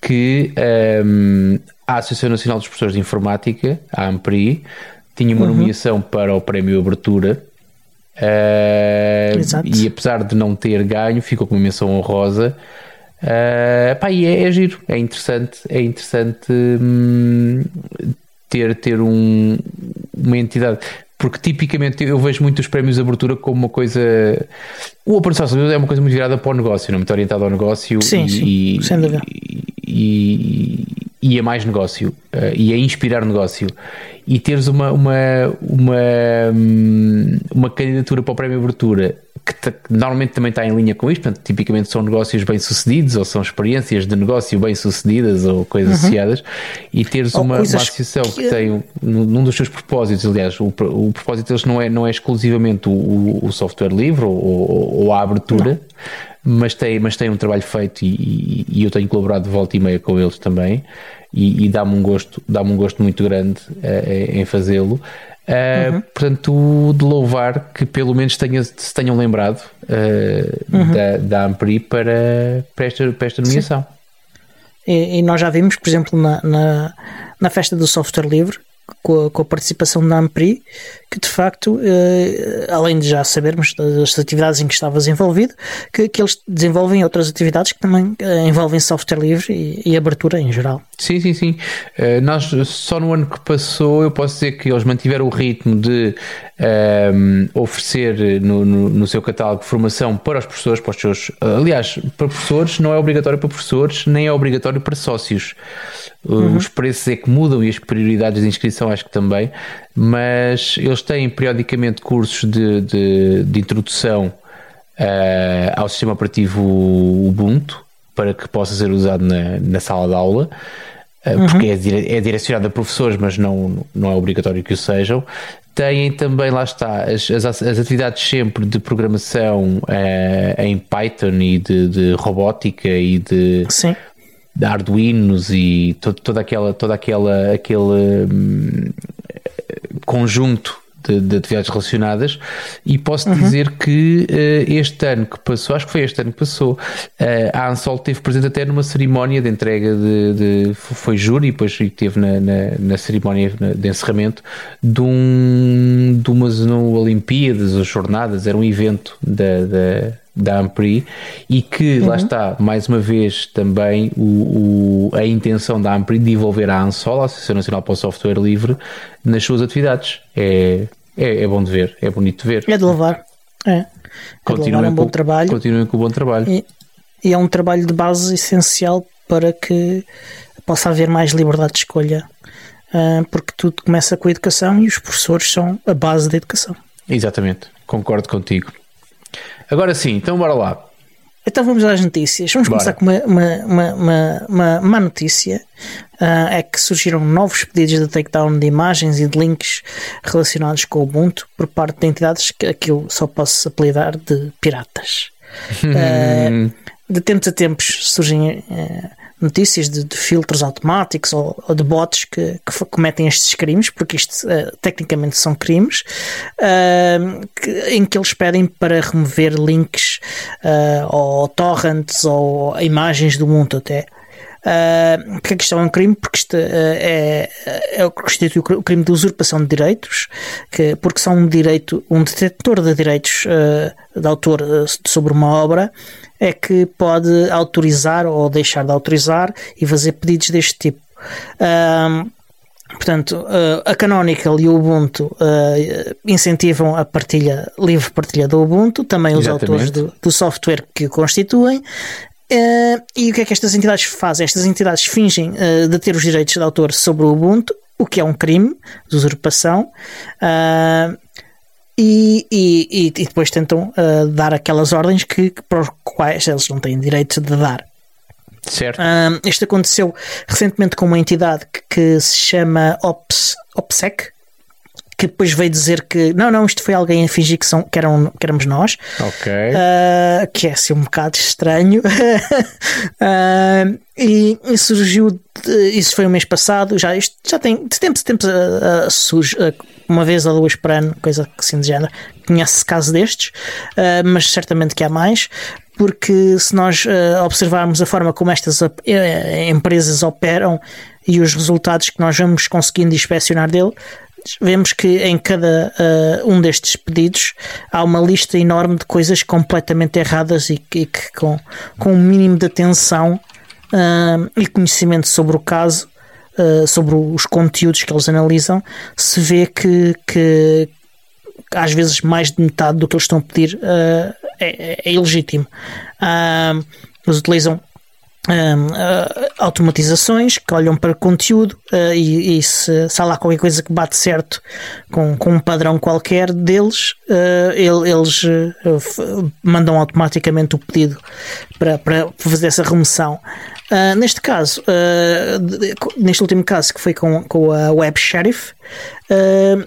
S2: Que ahm, a Associação Nacional dos Professores de Informática, a AMPRI, tinha uma nomeação para o Prémio Abertura.
S1: Exato.
S2: e apesar de não ter ganho, ficou com uma menção honrosa. Ah, pá, e é, é giro, é interessante, é interessante hum, ter, ter um, uma entidade. Porque tipicamente eu vejo muito os prémios de abertura como uma coisa. O Open Source é uma coisa muito virada para o negócio, não é? muito orientada ao negócio
S1: Sim,
S2: e,
S1: sim,
S2: e- e, e é mais negócio e é inspirar negócio. E teres uma uma uma, hum, uma candidatura para o prémio abertura que, ta- que normalmente também está em linha com isto, portanto, tipicamente são negócios bem sucedidos ou são experiências de negócio bem sucedidas ou coisas associadas e teres
S1: Ou
S2: uma, uma associação que,
S1: que-
S2: tem um- num dos seus propósitos, aliás, o, o propósito deles não é, não é exclusivamente o, o- software livre ou, ou- ou a abertura, mas tem, mas tem um trabalho feito e, e- e eu tenho colaborado de volta e meia com eles também e, e dá-me um gosto, dá-me um gosto muito grande eh, em fazê-lo. Uh, Portanto, de louvar que pelo menos tenha, se tenham lembrado uh, da, da Ampri para, para, esta, para esta nomeação.
S1: E, e nós já vimos, por exemplo, na, na, na festa do software livre, com a, com a participação da Ampri, que de facto, eh, além de já sabermos das atividades em que estavas envolvido, que, que eles desenvolvem outras atividades que também eh, envolvem software livre e, e abertura em geral.
S2: Sim, sim, sim. Uh, nós só no ano que passou eu posso dizer que eles mantiveram o ritmo de um, oferecer no, no, no, seu catálogo formação para os professores, para os seus. Aliás, para professores não é obrigatório para professores, nem é obrigatório para sócios. Uhum. Os preços é que mudam e as prioridades de inscrição acho que também, mas eles têm periodicamente cursos de, de, de introdução uh, ao sistema operativo Ubuntu para que possa ser usado na, na sala de aula. Uhum. Porque é, dire, é direcionado a professores, mas não, não é obrigatório que o sejam. Têm também, lá está, as, as, as atividades sempre de programação uh, em Python e de, de robótica e de,
S1: Sim.
S2: de Arduinos e todo, toda aquela, toda aquela aquele hum, conjunto de, de, atividades relacionadas e posso uhum. dizer que uh, este ano que passou, acho que foi este ano que passou, uh, a Ansol teve presente até numa cerimónia de entrega de, de foi júri e depois teve na, na, na cerimónia de encerramento de, um, de umas no Olimpíadas ou Jornadas, era um evento da, da da Ampri e que uhum. lá está mais uma vez também o, o, a intenção da Ampri de envolver a ANSOL, a Associação Nacional para o Software Livre, nas suas atividades. É, é, é bom de ver, é bonito de ver.
S1: É de louvar. É.
S2: Continuem,
S1: é um bom
S2: com,
S1: trabalho.
S2: continuem com o bom trabalho.
S1: E, e, é um trabalho de base essencial para que possa haver mais liberdade de escolha, uh, porque tudo começa com a educação e os professores são a base da educação.
S2: Exatamente, concordo contigo. Agora sim, então bora lá.
S1: Então vamos às notícias. Vamos
S2: Bora.
S1: começar com uma, uma, uma, uma, má notícia. Ah, é que surgiram novos pedidos de takedown de imagens e de links relacionados com o Ubuntu por parte de entidades que, eu só posso apelidar de piratas. <laughs> Ah, de tempos a tempos surgem eh, notícias de, de filtros automáticos ou, ou de bots que, que cometem estes crimes, porque isto eh, tecnicamente são crimes, ah, que- em que eles pedem para remover links ah, ou torrents ou imagens do mundo até. Uh, porque é que isto é um crime? Porque isto uh, é, é o que constitui o cr- o crime de usurpação de direitos, que, porque são um direito, um detetor de direitos uh, de autor uh, sobre uma obra é que pode autorizar ou deixar de autorizar e fazer pedidos deste tipo. Um, Portanto, eh, a Canonical e o Ubuntu eh, incentivam a partilha, livre partilha do Ubuntu, também os
S2: Exatamente.
S1: autores do, do software que o constituem. Eh, e o que é que estas entidades fazem? Estas entidades fingem eh, de ter os direitos de autor sobre o Ubuntu, o que é um crime de usurpação. Ah, e, e, e- depois tentam ah, dar aquelas ordens que, que para os quais eles não têm direito de dar.
S2: Certo?
S1: Um, isto aconteceu recentemente com uma entidade que, que se chama Ops, OPSEC, que depois veio dizer que não, não, isto foi alguém a fingir que, são, que, eram, que éramos nós,
S2: ok.
S1: uh, que é assim um bocado estranho. <laughs> Uh, e, e surgiu, de- isso foi o mês passado, já, isto já tem de tempos a tempos uh, uh, surge uh, uma vez ou duas por ano, coisa assim de género. Conhece caso destes, uh, mas certamente que há mais. Porque se nós uh, observarmos a forma como estas uh, empresas operam e os resultados que nós vamos conseguindo inspecionar dele, vemos que em cada um destes pedidos há uma lista enorme de coisas completamente erradas e que, e que com, com um mínimo de atenção e conhecimento sobre o caso, uh, sobre os conteúdos que eles analisam, se vê que, que às vezes mais de metade do que eles estão a pedir uh, é, é ilegítimo. Uh, eles utilizam um, uh, automatizações que olham para conteúdo uh, e, e se, se há lá qualquer coisa que bate certo com, com um padrão qualquer deles, uh, ele- eles mandam automaticamente o pedido para, para fazer essa remoção. Uh, neste caso, uh, de- neste último caso que foi com, com a Web Sheriff, uh,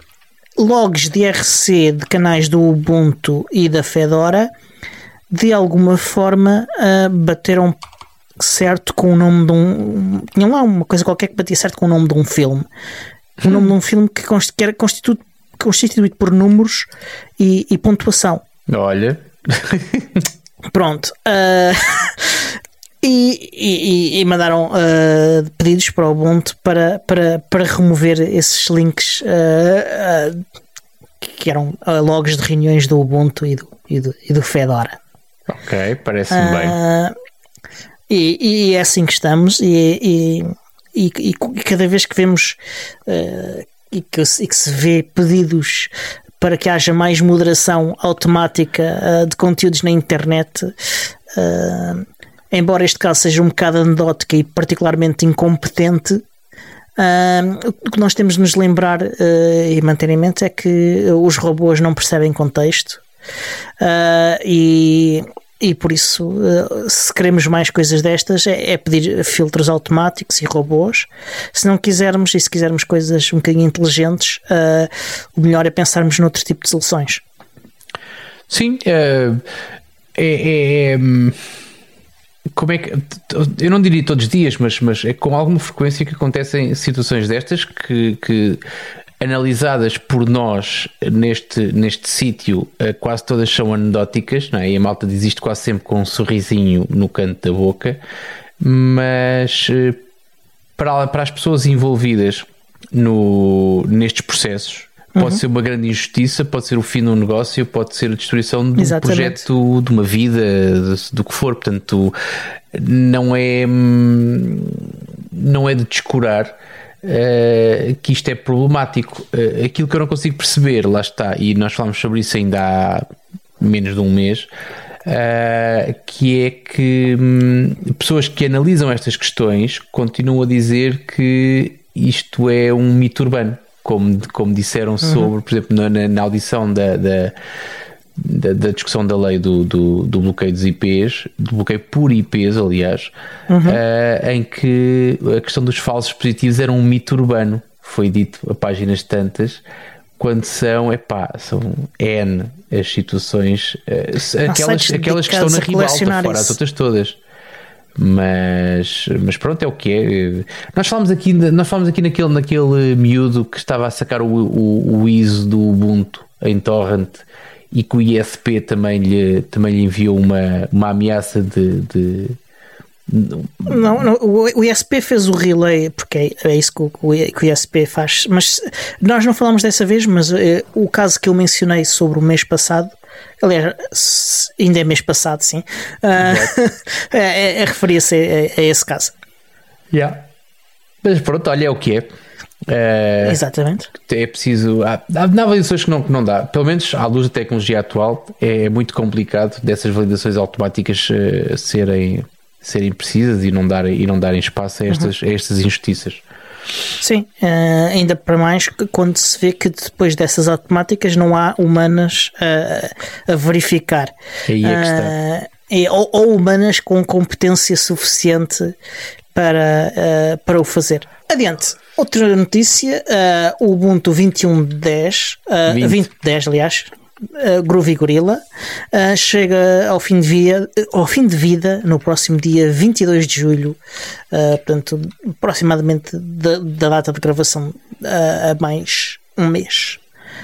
S1: logs de RC de canais do Ubuntu e da Fedora de alguma forma uh, bateram certo com o nome de um. Tinham lá uma coisa qualquer que batia certo com o nome de um filme. O nome de um filme que, const- que era constitu- constituído por números e, e pontuação.
S2: Olha.
S1: Pronto. ah, <laughs> e, e- e mandaram ah, pedidos para o Ubuntu para, para, para remover esses links ah, ah, que eram ah, logs de reuniões do Ubuntu e do, e do, e do Fedora.
S2: Ok, parece-me bem.
S1: Ah, e, e é assim que estamos, e, e, cada vez que vemos ah, e, que, se- e que se vê pedidos para que haja mais moderação automática ah, de conteúdos na internet, embora este caso seja um bocado anedótico e particularmente incompetente. ah, o que nós temos de nos lembrar ah, e manter em mente é que os robôs não percebem contexto ah, e, e por isso, ah, se queremos mais coisas destas, é, é pedir filtros automáticos e robôs. Se não quisermos, e se quisermos coisas um bocadinho inteligentes, o melhor é pensarmos noutro tipo de soluções.
S2: Sim, eh, é, é- é, hum, Como é que. Eu não diria todos os dias, mas, mas é com alguma frequência que acontecem situações destas que, que analisadas por nós neste, neste sítio, eh, quase todas são anedóticas, não é? E a malta diz isto quase sempre com um sorrisinho no canto da boca, mas eh, para, para as pessoas envolvidas no, nestes processos. Pode ser uma grande injustiça, pode ser o fim de um negócio, pode ser a destruição de um
S1: Exatamente.
S2: projeto, de uma vida, do que for. Portanto, não é, não é de descurar eh, que isto é problemático. Eh, aquilo que eu não consigo perceber, lá está, e nós falamos sobre isso ainda há menos de um mês, eh, que é que hum, pessoas que analisam estas questões continuam a dizer que isto é um mito urbano, como, como disseram sobre, por exemplo, na, na- audição da, da, da, da, discussão da lei do, do, do, bloqueio dos IPs, do bloqueio por IPs, aliás, uhum. uh, em que a questão dos falsos positivos era um mito urbano. Foi dito a páginas tantas, quando são, epá, são N as situações, uh, aquelas, aquelas que estão na ribalta, fora as outras todas. Mas, mas pronto, é o que é. Nós falamos aqui, nós falamos aqui naquele, naquele miúdo que estava a sacar o, o, o ISO do Ubuntu em torrent e que o ISP também lhe, também lhe enviou uma, uma ameaça de, de
S1: não, não, o ISP fez o relay, porque é, é isso que o, ISP faz. Mas nós não falamos dessa vez, mas é, o caso que eu mencionei sobre o mês passado, aliás, ainda é mês passado, sim, uh, <laughs> é, é, referia-se a, a, esse caso.
S2: Yeah. Mas pronto, olha, é o que é.
S1: É, Exatamente.
S2: É preciso. Há, há validações que não, que não dá. Pelo menos à luz da tecnologia atual, é muito complicado dessas validações automáticas uh, serem, serem precisas e não darem, e não darem espaço a estas, uhum. a estas injustiças.
S1: Sim, uh, ainda para mais quando se vê que depois dessas automáticas não há humanas uh, a verificar.
S2: Aí é que está.
S1: Uh, ou, ou, humanas com competência suficiente para, uh, para o fazer. Adiante. Outra notícia, uh, o Ubuntu 21.10, uh, 20. 2010 aliás, uh, Groovy Gorilla, uh, chega ao fim, de via, ao fim de vida no próximo dia 22 de julho, uh, portanto, aproximadamente da, da data de gravação a mais um mês.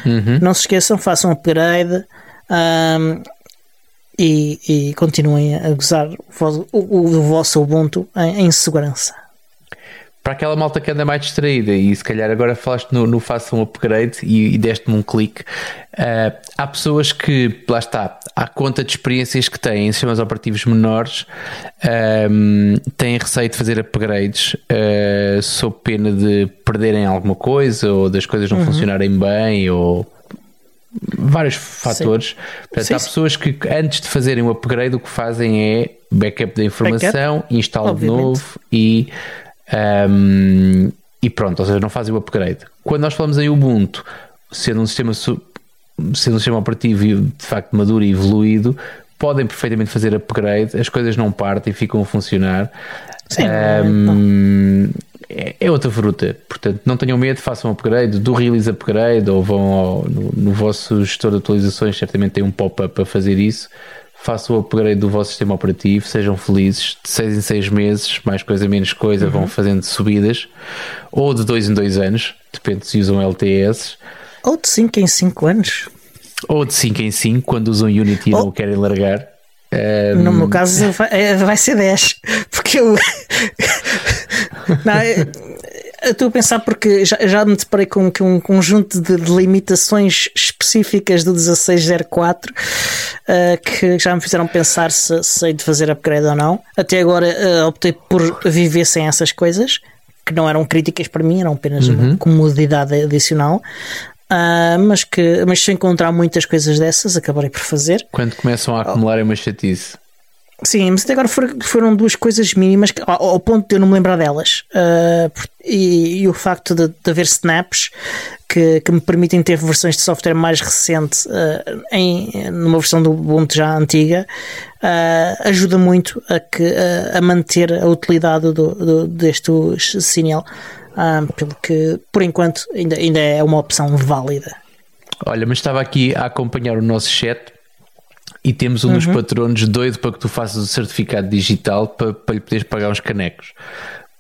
S1: Uhum. Não se esqueçam, façam upgrade e, e continuem a gozar o, o, o vosso Ubuntu em, em, segurança.
S2: Para aquela malta que anda mais distraída, e se calhar agora falaste no, no faça um upgrade e, e deste-me um clique, uh, há pessoas que, lá está, à conta de experiências que têm em sistemas operativos menores, um, ehm, têm receio de fazer upgrades uh, sob pena de perderem alguma coisa ou das coisas não uhum. funcionarem bem ou vários fatores. Sim. Portanto, sim, há pessoas que antes de fazerem o upgrade o que fazem é backup da informação, backup, instalo de novo e, um, e pronto, ou seja, não fazem o upgrade. Quando nós falamos em Ubuntu, sendo um sistema sendo um sistema operativo de facto maduro e evoluído, podem perfeitamente fazer upgrade, as coisas não partem, ficam a funcionar. Sim, um, é, é, outra fruta. Portanto, não tenham medo, façam upgrade, do release upgrade ou vão ao, no, no, vosso gestor de atualizações, certamente tem um pop-up para fazer isso. Façam o upgrade do vosso sistema operativo, sejam felizes, de 6 em 6 meses, mais coisa, menos coisa, uhum. vão fazendo subidas, ou de 2 em 2 anos, depende se usam LTS.
S1: Ou de 5 em 5 anos.
S2: Ou de 5 em 5, quando usam Unity e não o querem largar.
S1: Um... No meu caso vai, é, vai ser 10, porque eu. <laughs> não, eu estou a pensar porque já, já me deparei com, com um conjunto de limitações específicas do 1604 uh, que já me fizeram pensar se sei de fazer upgrade ou não. Até agora uh, optei por viver sem essas coisas, que não eram críticas para mim, eram apenas uhum. uma comodidade adicional. Uh, mas que mas se encontrar muitas coisas dessas, acabarei por fazer.
S2: Quando começam a acumular é uma chatice.
S1: Sim, mas até agora foram duas coisas mínimas que, ao, ponto de eu não me lembrar delas. Uh, e, e, o facto de, de haver snaps que, que, me permitem ter versões de software mais recente uh, em, numa versão do Ubuntu já antiga uh, ajuda muito a, que, a manter a utilidade do, do, deste Signal um, pelo que por enquanto ainda, ainda é uma opção válida.
S2: Olha, mas estava aqui a acompanhar o nosso chat e temos um uhum. dos patronos doido para que tu faças o certificado digital para, para lhe poderes pagar uns canecos.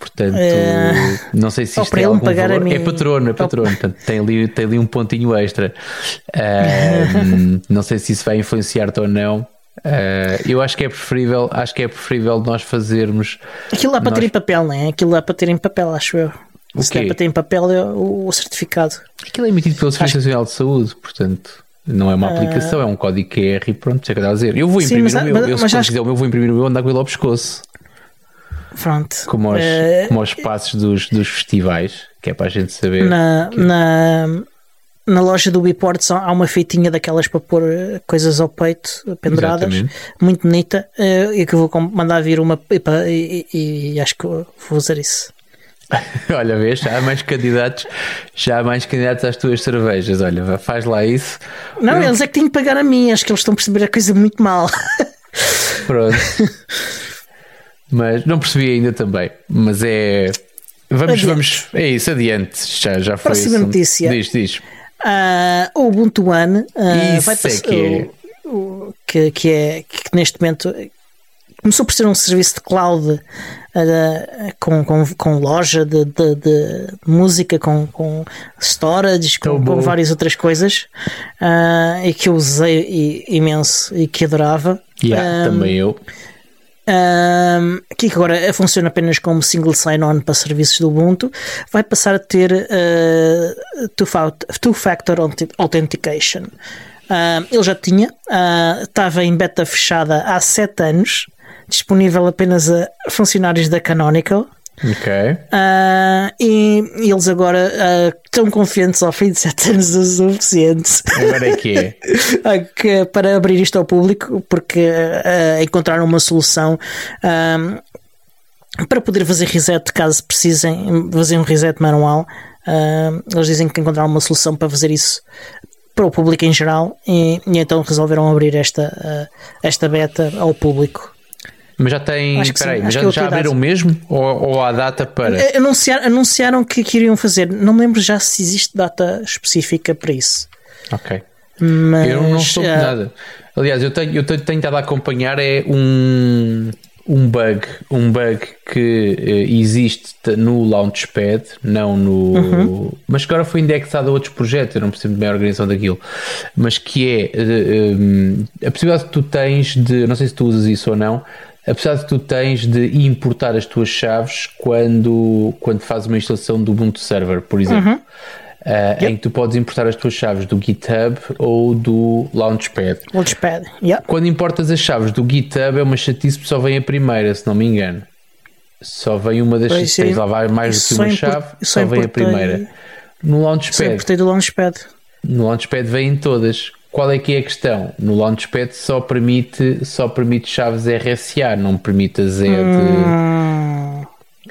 S2: Portanto, é... não sei se isto é algum valor. Mim... É patrono, é patrono. Portanto, tem ali, tem ali um pontinho extra. <laughs> Não sei se isso vai influenciar-te ou não. Uh, eu acho que é preferível, acho que é preferível nós fazermos.
S1: Aquilo lá para nós... ter em papel, não é? Aquilo lá para ter em papel, acho eu. O que é para ter em papel é o, o certificado.
S2: Aquilo é emitido pelo Serviço Nacional de Saúde, portanto. Não é uma aplicação, uh... é um código QR e pronto, é que a dizer. Eu vou imprimir Sim, mas, o meu, mas, eu, se mas quiser, o meu vou imprimir o meu, andar com ele ao pescoço.
S1: Pronto.
S2: Como aos, uh... como aos passos dos, dos festivais, que é para a gente saber.
S1: Na, que... na, na loja do Biports há uma feitinha daquelas para pôr eh, coisas ao peito penduradas, Exatamente. muito bonita, e que eu vou mandar vir uma e, e, e acho que vou usar isso. <laughs>
S2: Olha, vês, já há mais candidatos, já há mais candidatos às tuas cervejas. Olha, faz lá isso.
S1: Não, eu... eles é que têm que pagar a mim, acho que eles estão a perceber a coisa muito mal. <laughs>
S2: Pronto. <laughs> mas não percebi ainda também. Mas é. Vamos, adiante. vamos. É isso, adiante. Já, já foi
S1: Próxima
S2: isso.
S1: notícia.
S2: Diz, diz.
S1: Uh, o Ubuntu One uh,
S2: isso
S1: vai
S2: passar. É que, é.
S1: O, o, que, que, é, que neste momento começou por ser um serviço de cloud uh, com, com, com, loja de, de, de, música, com, com storage, com, com várias outras coisas uh, e que eu usei imenso e que adorava.
S2: Yeah, um, também eu.
S1: Um, que agora funciona apenas como single sign-on para serviços do Ubuntu, vai passar a ter uh, two-factor authentication. Uh, ele já tinha, uh, estava em beta fechada há 7 anos, disponível apenas a funcionários da Canonical.
S2: Ok.
S1: Uh, e, eles agora uh, estão confiantes ao fim de 7 <laughs> anos o suficiente.
S2: Agora é <laughs> que é.
S1: que, para abrir isto ao público, porque uh, encontraram uma solução para poder fazer reset caso precisem fazer um reset manual. eles dizem que encontraram uma solução para fazer isso para o público em geral e, e então resolveram abrir esta, esta beta ao público.
S2: Mas já tem. Espera aí, mas já, já abriram mesmo? Ou, ou há data para.
S1: Eh, anunciar, anunciaram que, que iriam fazer. Não me lembro já se existe data específica para isso.
S2: Ok.
S1: Mas,
S2: eu não sou uh, nada. Aliás, eu tenho, eu tenho, tenho estado a acompanhar é um, um bug, um bug que uh, existe no Launchpad, não no. Uhum. Mas que agora foi indexado a outros projetos, eu não percebo bem a organização daquilo. Mas que é uh, um, a possibilidade que tu tens de. Não sei se tu usas isso ou não apesar de tu tens de importar as tuas chaves quando, quando fazes uma instalação do Ubuntu Server, por exemplo. Uhum. Uh, yep. Em que tu podes importar as tuas chaves do GitHub ou do Launchpad.
S1: Launchpad, yep.
S2: Quando importas as chaves do GitHub é uma chatice porque só vem a primeira, se não me engano. Só vem uma das chaves. Tens lá vai mais do que uma chave, só, vem a primeira. No Launchpad. Só
S1: importei do Launchpad.
S2: No Launchpad vêm todas. Qual é que é a questão? No Launchpad só permite, só permite chaves RSA, não permite a Z hum.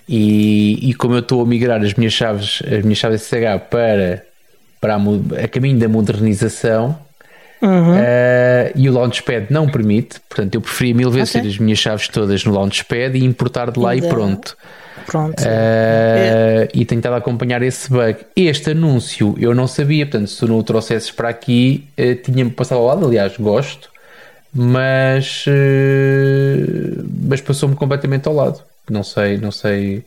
S2: e, e como eu estou a migrar as minhas chaves, as minhas chaves SSH para, para a, a caminho da modernização uhum. uh, e o Launchpad não permite, portanto eu preferia mil vezes okay. ter as minhas chaves todas no Launchpad e importar de lá e pronto.
S1: Pronto. Uh,
S2: é. E tentado acompanhar esse bug. Este anúncio eu não sabia, portanto, se tu não o trouxesses para aqui, uh, tinha-me passado ao lado. Aliás, gosto, mas, uh, mas passou-me completamente ao lado. Não sei, não sei.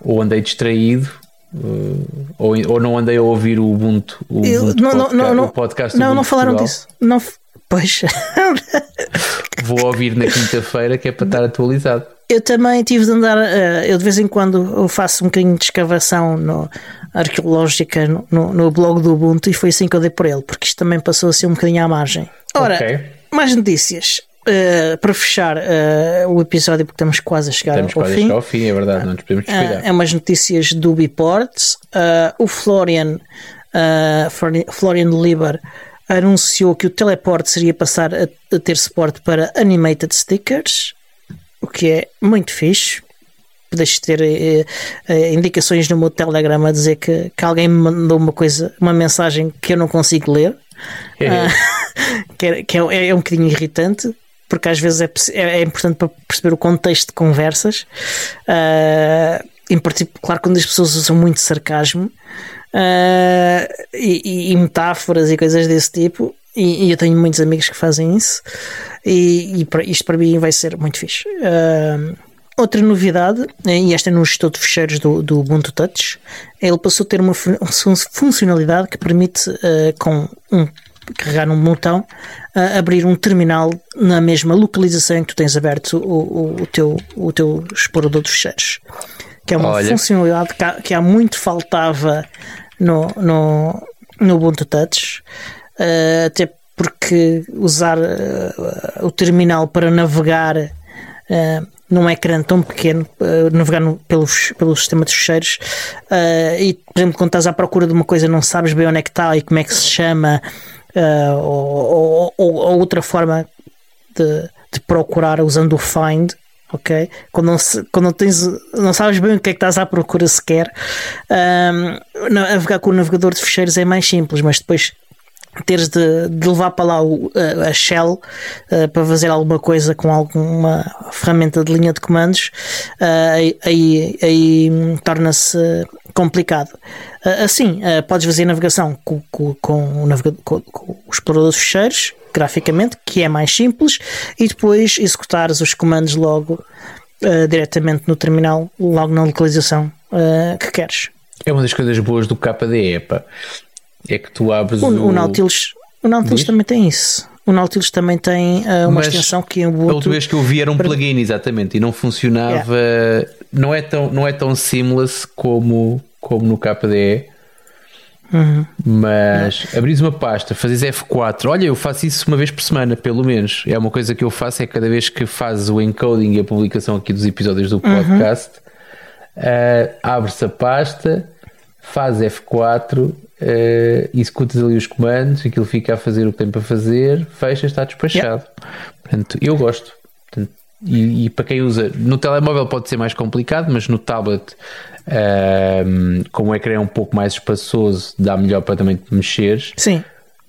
S2: Ou andei distraído. Uh, ou, ou não andei a ouvir o Ubuntu, o, eu, Ubuntu
S1: não, podcast, não, não,
S2: o podcast
S1: Não, não falaram disso. Não, <laughs> pois.
S2: Vou ouvir na quinta-feira que é para <laughs> estar atualizado.
S1: Eu também tive de andar, uh, eu de vez em quando faço um bocadinho de escavação no, arqueológica no, no, blog do Ubuntu e foi assim que eu dei por ele, porque isto também passou a ser um bocadinho à margem. Ora, okay. mais notícias. Uh, para fechar uh, o episódio, porque estamos quase a chegar
S2: estamos
S1: ao
S2: quase
S1: fim.
S2: Estamos ao fim, é verdade, não nos podemos descuidar.
S1: é umas notícias do Biports. o Florian, Florian Lieber anunciou que o teleporte seria passar a, a ter suporte para animated stickers que é muito fixe. Deixo ter eh, eh, indicações no meu Telegram a dizer que, que alguém me mandou uma coisa, uma mensagem que eu não consigo ler, é. Ah, <laughs> que, é, que é, é, um bocadinho irritante, porque às vezes é, é, é importante para perceber o contexto de conversas. Uh, em particular, claro, quando as pessoas usam muito sarcasmo uh, e, e, e, metáforas e coisas desse tipo, e, e, eu tenho muitos amigos que fazem isso, e, e isto para mim vai ser muito fixe. Uh, outra novidade, e esta é no gestor de fecheiros do, do Ubuntu Touch, ele passou a ter uma funcionalidade que permite, uh, com um carregar num botão, uh, abrir um terminal na mesma localização em que tu tens aberto o, o, o teu, o teu explorador de fecheiros. Que é uma Olha. funcionalidade que há, que há muito faltava no, no, no Ubuntu Touch. Uh, até porque usar uh, o terminal para navegar uh, num ecrã tão pequeno, uh, navegar no, pelos, pelo sistema de fecheiros, e por exemplo, quando estás à procura de uma coisa, não sabes bem onde é que está e como é que se chama, ou, ou, ou, outra forma de, de, procurar usando o Find. ok? Quando não, quando não tens, não sabes bem o que é que estás à procura sequer, um, navegar com o navegador de ficheiros é mais simples, mas depois teres de, de, levar para lá o, a, shell uh, para fazer alguma coisa com alguma ferramenta de linha de comandos, uh, aí, aí torna-se complicado. Uh, assim, podes fazer navegação com, com, com, o navegador, com, o explorador de ficheiros, graficamente, que é mais simples, e depois executares os comandos logo diretamente no terminal, logo na localização que queres.
S2: É uma das coisas boas do KDE, pá é que tu abres
S1: o,
S2: o...
S1: o Nautilus. O Nautilus também tem isso. O Nautilus também tem uh, uma Mas extensão que é o
S2: A última vez que eu vi era um plugin, exatamente, e não funcionava. Yeah. Não, é tão, não é tão seamless como, como no KDE.
S1: Uhum.
S2: Mas yeah. abris uma pasta, fazes F4. Olha, eu faço isso uma vez por semana, pelo menos. É uma coisa que eu faço, é cada vez que fazes o encoding e a publicação aqui dos episódios do uhum. podcast, uhum. uh, abre-se a pasta, faz F4 uh, executas ali os comandos, aquilo fica a fazer o que tem para fazer, fecha, está despachado. Yeah. Portanto, eu gosto. Portanto, e, e, para quem usa no telemóvel pode ser mais complicado, mas no tablet, um, ehm, como o ecrã é um pouco mais espaçoso, dá melhor para também te mexeres.
S1: Sim.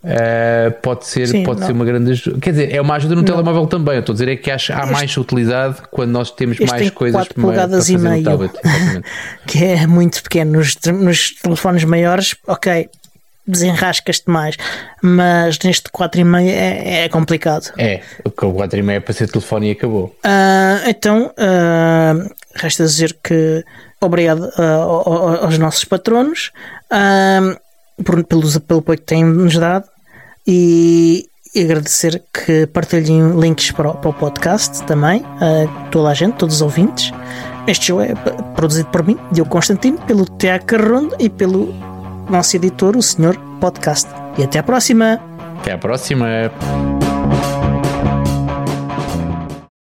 S2: Uh, pode ser, Sim, pode ser uma grande ajuda. Quer dizer, é uma ajuda no não. telemóvel também. Eu estou a dizer é que acho, há este, mais utilidade quando nós temos mais coisas
S1: para, polegadas para fazer e meio, tablet, <laughs> que é muito pequeno. Nos, nos telefones maiores, ok, desenrascas-te mais, mas neste 4,5 é, é complicado.
S2: É, o 4,5 é para ser telefone e acabou.
S1: Uh, então, uh, resta dizer que obrigado uh, aos nossos patronos por, pelo, pelo apoio que têm nos dado e, agradecer que partilhem links para o, para o podcast também, a toda a gente, todos os ouvintes. Este show é produzido por mim, Diogo Constantino, pelo Tiago e pelo nosso editor, o Senhor Podcast. E até à próxima!
S2: Até à próxima!